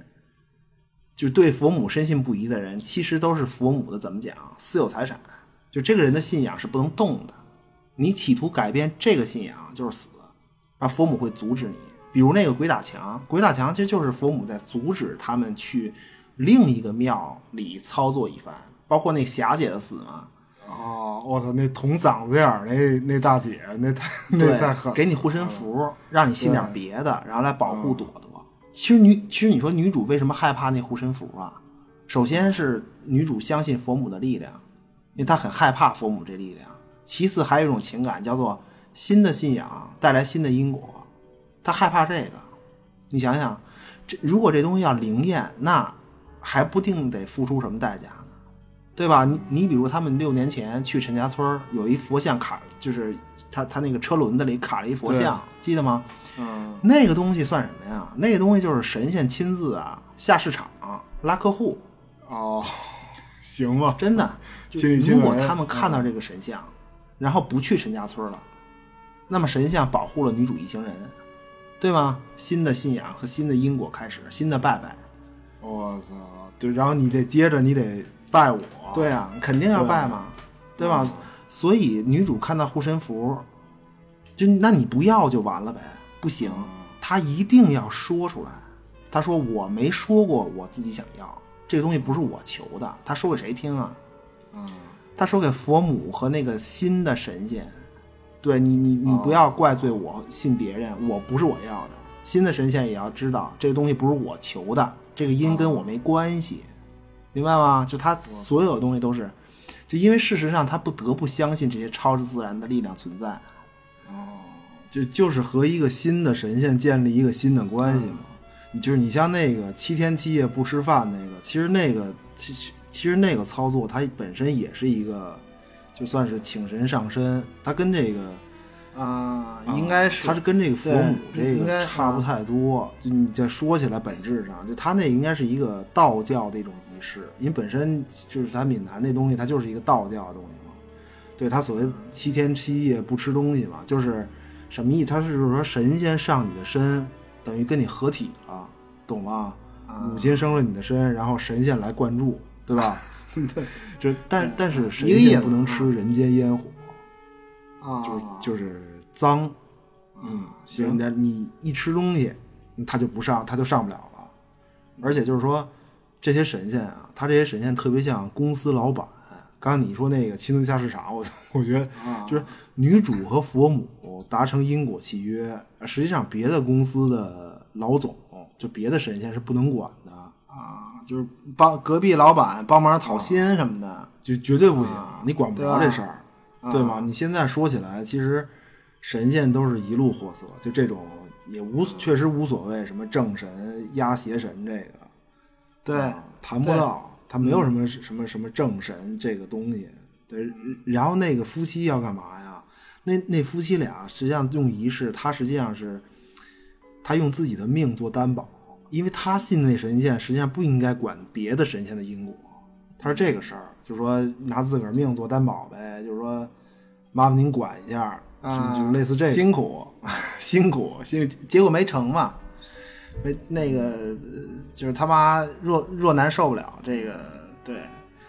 就对佛母深信不疑的人，其实都是佛母的怎么讲私有财产，就这个人的信仰是不能动的。你企图改变这个信仰就是死，然后佛母会阻止你。比如那个鬼打墙，鬼打墙其实就是佛母在阻止他们去另一个庙里操作一番，包括那霞姐的死嘛，哦，我操，那捅嗓子眼儿那那大姐，那太那太对，狠，给你护身符，让你信点别的，然后来保护朵朵。其实女，其实你说女主为什么害怕那护身符啊？首先是女主相信佛母的力量，因为她很害怕佛母这力量。其次还有一种情感叫做新的信仰带来新的因果，她害怕这个。你想想，这如果这东西要灵验，那还不定得付出什么代价呢？对吧？你你比如他们六年前去陈家村儿有一佛像卡，就是他他那个车轮子里卡了一佛像，记得吗？嗯，那个东西算什么呀？那个东西就是神仙亲自啊下市场拉客户，哦，行吧，真的。如果他们看到这个神像，然后不去陈家村了，那么神像保护了女主一行人，对吗？新的信仰和新的因果开始，新的拜拜。我操，对，然后你得接着，你得拜我，对啊，肯定要拜嘛，对吧？所以女主看到护身符，就那你不要就完了呗，不行，他一定要说出来。他说我没说过我自己想要这个东西，不是我求的。他说给谁听啊？他说给佛母和那个新的神仙。对你，你你不要怪罪我信别人，我不是我要的。新的神仙也要知道这个东西不是我求的，这个因跟我没关系，明白吗？就他所有的东西都是，就因为事实上他不得不相信这些超自然的力量存在。就就是和一个新的神仙建立一个新的关系嘛。你就是你像那个七天七夜不吃饭那个，其实那个其实其实那个操作它本身也是一个，就算是请神上身，它跟这个啊，应该是它是跟这个佛母这个差不太多。就你这说起来，本质上就它那应该是一个道教的一种仪式，因为本身就是咱闽南那东西，它就是一个道教的东西嘛。对，它所谓七天七夜不吃东西嘛，就是什么意思？他是就是说神仙上你的身，等于跟你合体了，懂吗？母亲生了你的身，然后神仙来灌注，对吧？对，就但但是神仙不能吃人间烟火。啊，就是就是脏，嗯，行，那你一吃东西，他就不上，他就上不了了。而且就是说，这些神仙啊，他这些神仙特别像公司老板。刚刚你说那个亲自下市场，我 我觉得就是女主和佛母达成因果契约，实际上别的公司的老总，就别的神仙是不能管的，啊，就是帮隔壁老板帮忙讨薪什么的，就绝对不行，你管不着这事儿，对吗？你现在说起来，其实神仙都是一路货色，就这种也无确实无所谓什么正神压邪神这个，对啊谈不到，他没有什么什么什么正神这个东西。对，然后那个夫妻要干嘛呀？那那夫妻俩实际上用仪式，他实际上是他用自己的命做担保，因为他信那神仙，实际上不应该管别的神仙的因果。他是这个事儿，就是说拿自个儿命做担保呗，就是说麻烦您管一下，就是类似这个？辛苦辛苦辛，结果没成嘛，没那个呃就是他妈若若男受不了这个，对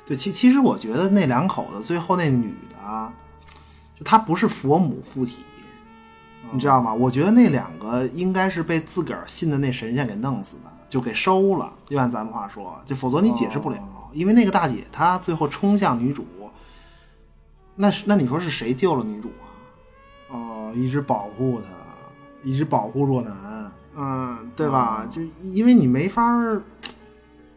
对，其其实我觉得那两口子最后那女的啊，就她不是佛母附体，你知道吗？我觉得那两个应该是被自个儿信的那神仙给弄死的，就给收了。就按咱们话说，就否则你解释不了，因为那个大姐她最后冲向女主，那是那你说是谁救了女主啊？哦，一直保护她，一直保护若男，嗯，对吧？就因为你没法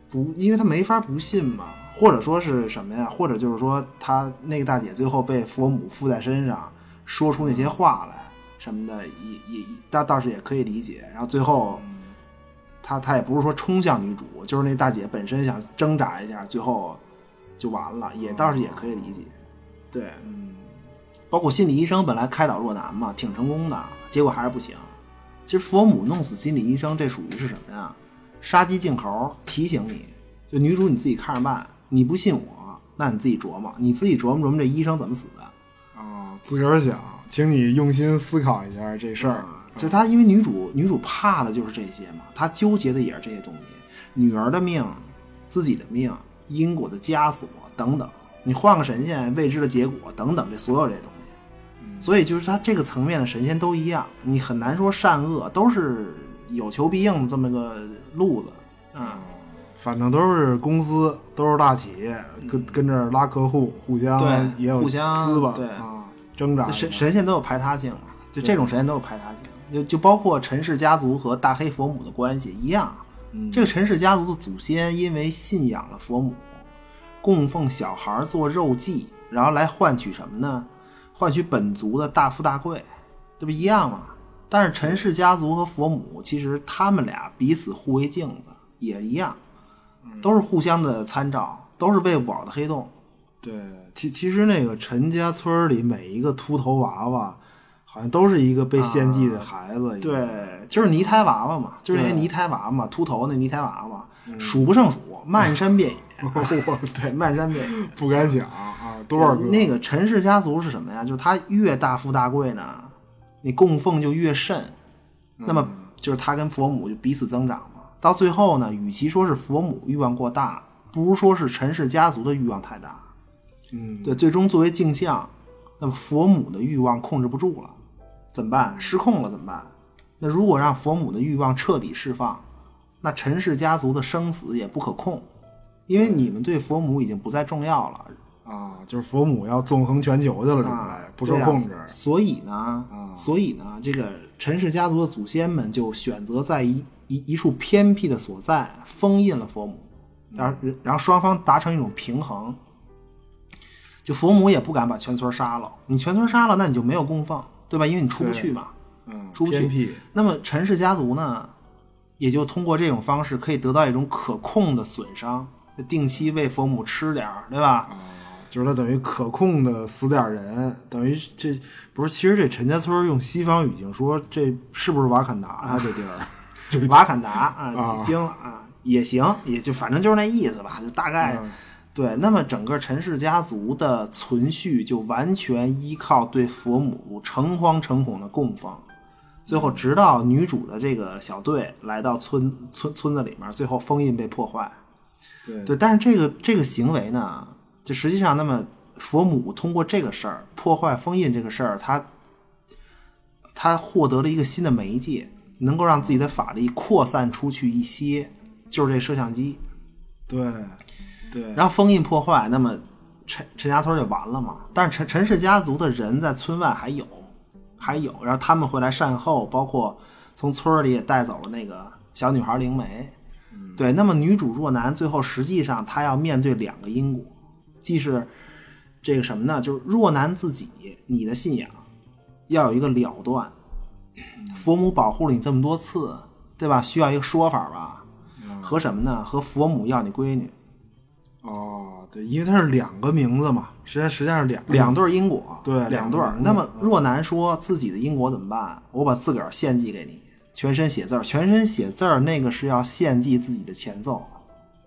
不，因为他没法不信嘛，或者说是什么呀？或者就是说，他那个大姐最后被佛母附在身上，说出那些话来什么的，也也倒倒是也可以理解。然后最后，他他也不是说冲向女主，就是那大姐本身想挣扎一下，最后就完了，也倒是也可以理解。对，嗯，包括心理医生本来开导若男嘛，挺成功的，结果还是不行。其实佛母弄死心理医生，这属于是什么呀？杀鸡儆猴，提醒你，就女主你自己看着办。你不信我，那你自己琢磨，你自己琢磨琢磨这医生怎么死的。啊，自个儿想，请你用心思考一下这事儿。就他，因为女主女主怕的就是这些嘛，她纠结的也是这些东西，女儿的命、自己的命、因果的枷锁等等。你换个神仙，未知的结果等等，这所有这些东西。所以就是他这个层面的神仙都一样，你很难说善恶都是有求必应的这么个路子。嗯，反正都是公司，都是大企业，跟跟这儿拉客户，互相对也有互相撕吧，对啊，挣扎神神仙都有排他性嘛，就这种神仙都有排他性，就就包括陈氏家族和大黑佛母的关系一样。这个陈氏家族的祖先因为信仰了佛母，供奉小孩做肉祭，然后来换取什么呢？换取本族的大富大贵，这不一样吗？但是陈氏家族和佛母其实他们俩彼此互为镜子，也一样，都是互相的参照，都是喂不饱的黑洞。对，其其实那个陈家村里每一个秃头娃娃，好像都是一个被献祭的孩子。对，就是泥胎娃娃嘛，就是那些泥胎娃娃嘛，秃头那泥胎娃娃，数不胜数，漫山遍野。对，漫山遍野。不敢想啊，多少个那个陈氏家族是什么呀？就是他越大富大贵呢，你供奉就越甚，那么就是他跟佛母就彼此增长嘛。到最后呢，与其说是佛母欲望过大，不如说是陈氏家族的欲望太大。嗯，对，最终作为镜像，那么佛母的欲望控制不住了，怎么办？失控了怎么办？那如果让佛母的欲望彻底释放，那陈氏家族的生死也不可控，因为你们对佛母已经不再重要了，啊，就是佛母要纵横全球去了，准啊备，不受控制。所以呢，所以呢，这个陈氏家族的祖先们就选择在一一一处偏僻的所在封印了佛母，然后然后双方达成一种平衡。就佛母也不敢把全村杀了，你全村杀了，那你就没有供奉，对吧？因为你出不去嘛，嗯，出不去。那么陈氏家族呢，也就通过这种方式可以得到一种可控的损伤，就定期喂佛母吃点儿，对吧？就是他等于可控的死点人，等于这不是？其实这陈家村用西方语境说，这是不是瓦坎达啊？这地儿瓦坎达啊，啊惊了啊，也行，也就反正就是那意思吧，就大概、嗯对。那么整个陈氏家族的存续就完全依靠对佛母诚惶诚恐的供奉，最后直到女主的这个小队来到村村村子里面，最后封印被破坏。对对，但是这个这个行为呢，就实际上，那么佛母通过这个事儿破坏封印这个事儿，他他获得了一个新的媒介，能够让自己的法力扩散出去一些，就是这摄像机。对对，然后封印破坏，那么陈陈家村就完了嘛。但是陈陈氏家族的人在村外还有，还有，然后他们会来善后，包括从村儿里也带走了那个小女孩灵梅。对，那么女主若男最后实际上她要面对两个因果，既是这个什么呢？就是若男自己，你的信仰要有一个了断，佛母保护了你这么多次，对吧？需要一个说法吧？和什么呢？和佛母要你闺女。哦，对，因为它是两个名字嘛，实际上实际上是两两对儿因果，对两对那么若男说自己的因果怎么办？我把自个儿献祭给你，全身写字儿，全身写字儿，那个是要献祭自己的前奏。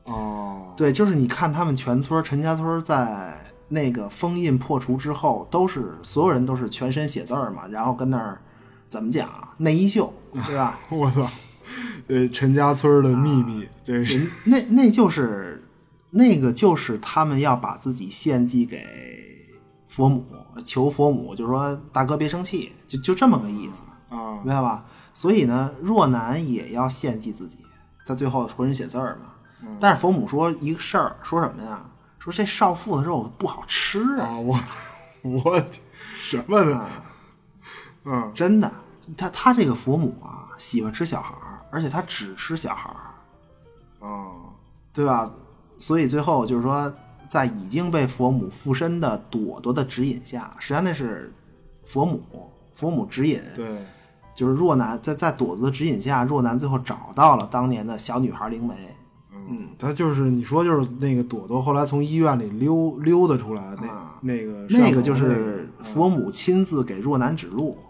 哦，对，就是你看他们全村陈家村在那个封印破除之后，都是所有人都是全身写字儿嘛，然后跟那儿怎么讲啊内衣秀，对吧？我操，呃，陈家村的秘密，这是那那就是那个就是他们要把自己献祭给佛母，求佛母，就是说大哥别生气，就就这么个意思，啊明白吧？所以呢，若男也要献祭自己，在最后浑身写字儿嘛。但是佛母说一个事儿，说什么呀？说这少妇的肉不好吃啊，啊，我 我什么的，嗯，真的。他他这个佛母啊，喜欢吃小孩儿，而且他只吃小孩儿。哦，对吧？所以最后就是说，在已经被佛母附身的朵朵的指引下，实际上那是佛母，佛母指引，对，就是若男在在朵朵的指引下，若男最后找到了当年的小女孩灵媒。嗯，他就是你说就是那个朵朵后来从医院里溜溜达出来，那那个那个就是佛母亲自给若男指路，那个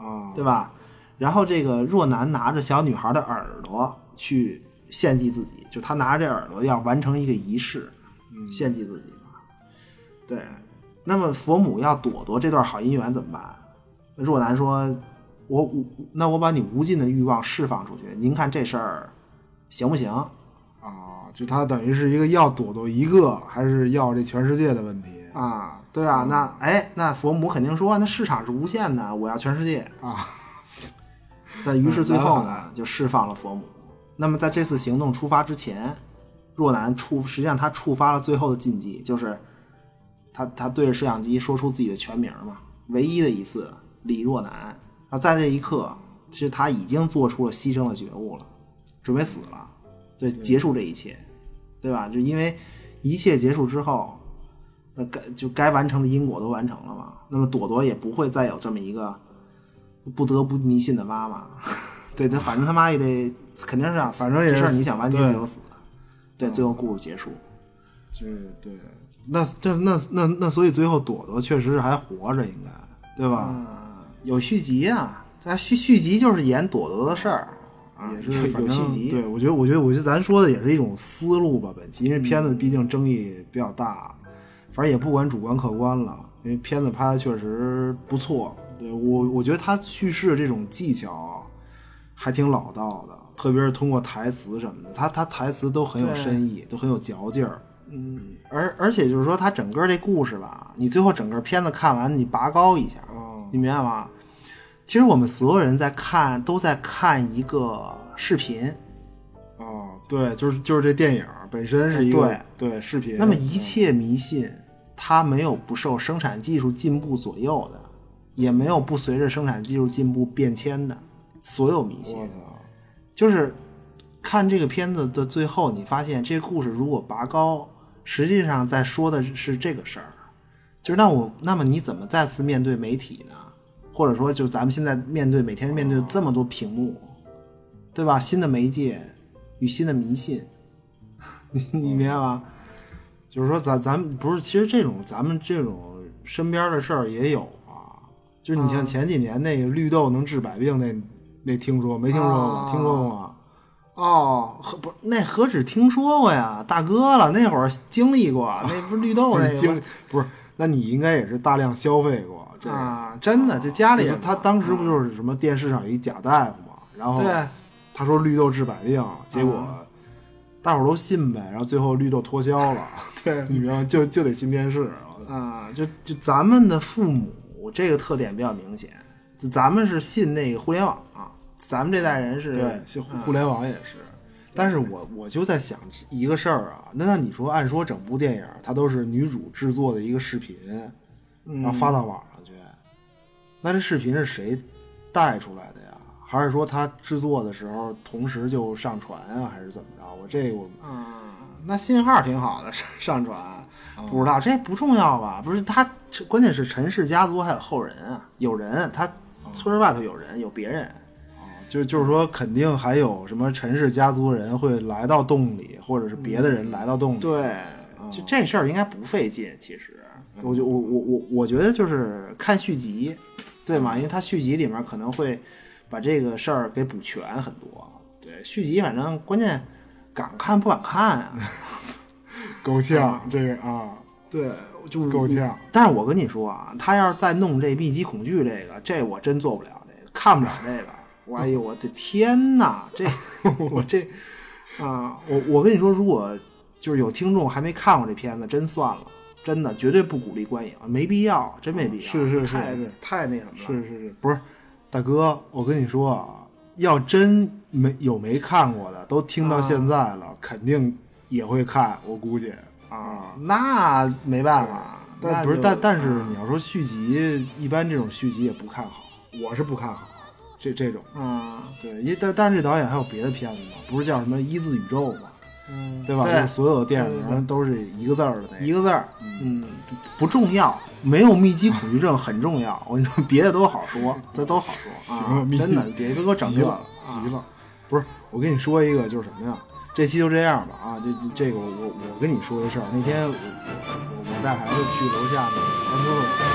啊，对吧？然后这个若男拿着小女孩的耳朵去献祭自己，就他拿着这耳朵要完成一个仪式，献祭自己嘛。对，那么佛母要朵朵这段好姻缘怎么办？若男说：“我无那我把你无尽的欲望释放出去，您看这事儿行不行？”啊，就他等于是一个要朵朵一个，还是要这全世界的问题啊，对啊，那哎，那佛母肯定说，那市场是无限的，我要全世界。啊？但于是最后呢，就释放了佛母。那么在这次行动出发之前，若男触，实际上他触发了最后的禁忌，就是他他对着摄像机说出自己的全名嘛，唯一的一次李若男。啊在这一刻，其实他已经做出了牺牲的觉悟了，准备死了，对，结束这一切，对吧？就因为一切结束之后，那该就该完成的因果都完成了嘛。那么朵朵也不会再有这么一个不得不迷信的妈妈。对他，反正他妈也得肯定是要死，反正也是这事你想完结没有死。对，最后故事结束。就是对，那这那那那所以最后朵朵确实是还活着，应该对吧？有续集啊，咱续续集就是演朵朵的事儿，啊也是有续集。对，我觉得，我觉得，我觉得咱说的也是一种思路吧，本期，因为片子毕竟争议比较大，反正也不管主观客观了，因为片子拍的确实不错。对我，我觉得他叙事这种技巧还挺老道的，特别是通过台词什么的，他他台词都很有深意，都很有嚼劲儿。嗯而而且就是说，他整个这故事吧，你最后整个片子看完，你拔高一下，哦你明白吗？其实我们所有人在看，都在看一个视频，哦，对，就是就是这电影本身是一个对对视频。那么一切迷信，它没有不受生产技术进步左右的，也没有不随着生产技术进步变迁的。所有迷信就是看这个片子的最后，你发现这个故事如果拔高，实际上在说的是这个事儿，就是那我那么你怎么再次面对媒体呢？或者说，就咱们现在面对每天面对这么多屏幕，对吧？新的媒介与新的迷信，你你明白吗？就是说咱咱们不是，其实这种咱们这种身边的事儿也有啊。就是你像前几年那个绿豆能治百病那那听说没听说过？啊听说过吗？哦，何不那何止听说过呀，大哥了，那会儿经历过，那不是绿豆那个是经不是，那你应该也是大量消费过这个。啊，真的，就家里就是他当时不就是什么电视上有一假大夫嘛，然后对他说绿豆治百病，结果啊大伙儿都信呗，然后最后绿豆脱销了，对你明白？就就得新电视。啊，就就咱们的父母这个特点比较明显，就咱们是信那个互联网啊，咱们这代人是对，就嗯互联网也是。但是我我就在想一个事儿啊，那那你说，按说整部电影它都是女主制作的一个视频，然后发到网上去，那这视频是谁带出来的呀？还是说他制作的时候同时就上传啊，还是怎么着？我这我嗯，那信号挺好的，上上传不知道这不重要吧？不是他，关键是陈氏家族还有后人啊，有人，他村儿外头有人，有别人，就就是说，肯定还有什么陈氏家族人会来到洞里，或者是别的人来到洞里。对，就这事儿应该不费劲，其实，我就我我我我觉得就是看续集，对吗？因为他续集里面可能会把这个事儿给补全很多。对，续集反正关键敢看不敢看啊。够呛，这个啊，对，就够呛。但是我跟你说啊，他要是再弄这密集恐惧这个，这我真做不了这个，看不了这个。我哎呦，我的天哪，这 我这啊，我我跟你说，如果就是有听众还没看过这片子，真算了，真的绝对不鼓励观影，没必要，真没必要，是是是太太那什么了。是是是，不是大哥，我跟你说啊，要真没有没看过的，都听到现在了，肯定也会看，我估计。啊，那没办法，但不是，但但是你要说续集，一般这种续集也不看好，我是不看好这这种。嗯对，因但但是这导演还有别的片子嘛，不是叫什么一字宇宙嘛，嗯，对吧？对就是所有的电影都是一个字儿的那个。一个字儿，嗯，不重要，没有密集恐惧症很重要。我跟你说，别的都好说，这都好说。行啊真的，别别给我整急了，急了。不是，我跟你说一个，就是什么呀？这期就这样吧啊！这这个我我我跟你说一事儿，那天我我我我带孩子去楼下那个玩车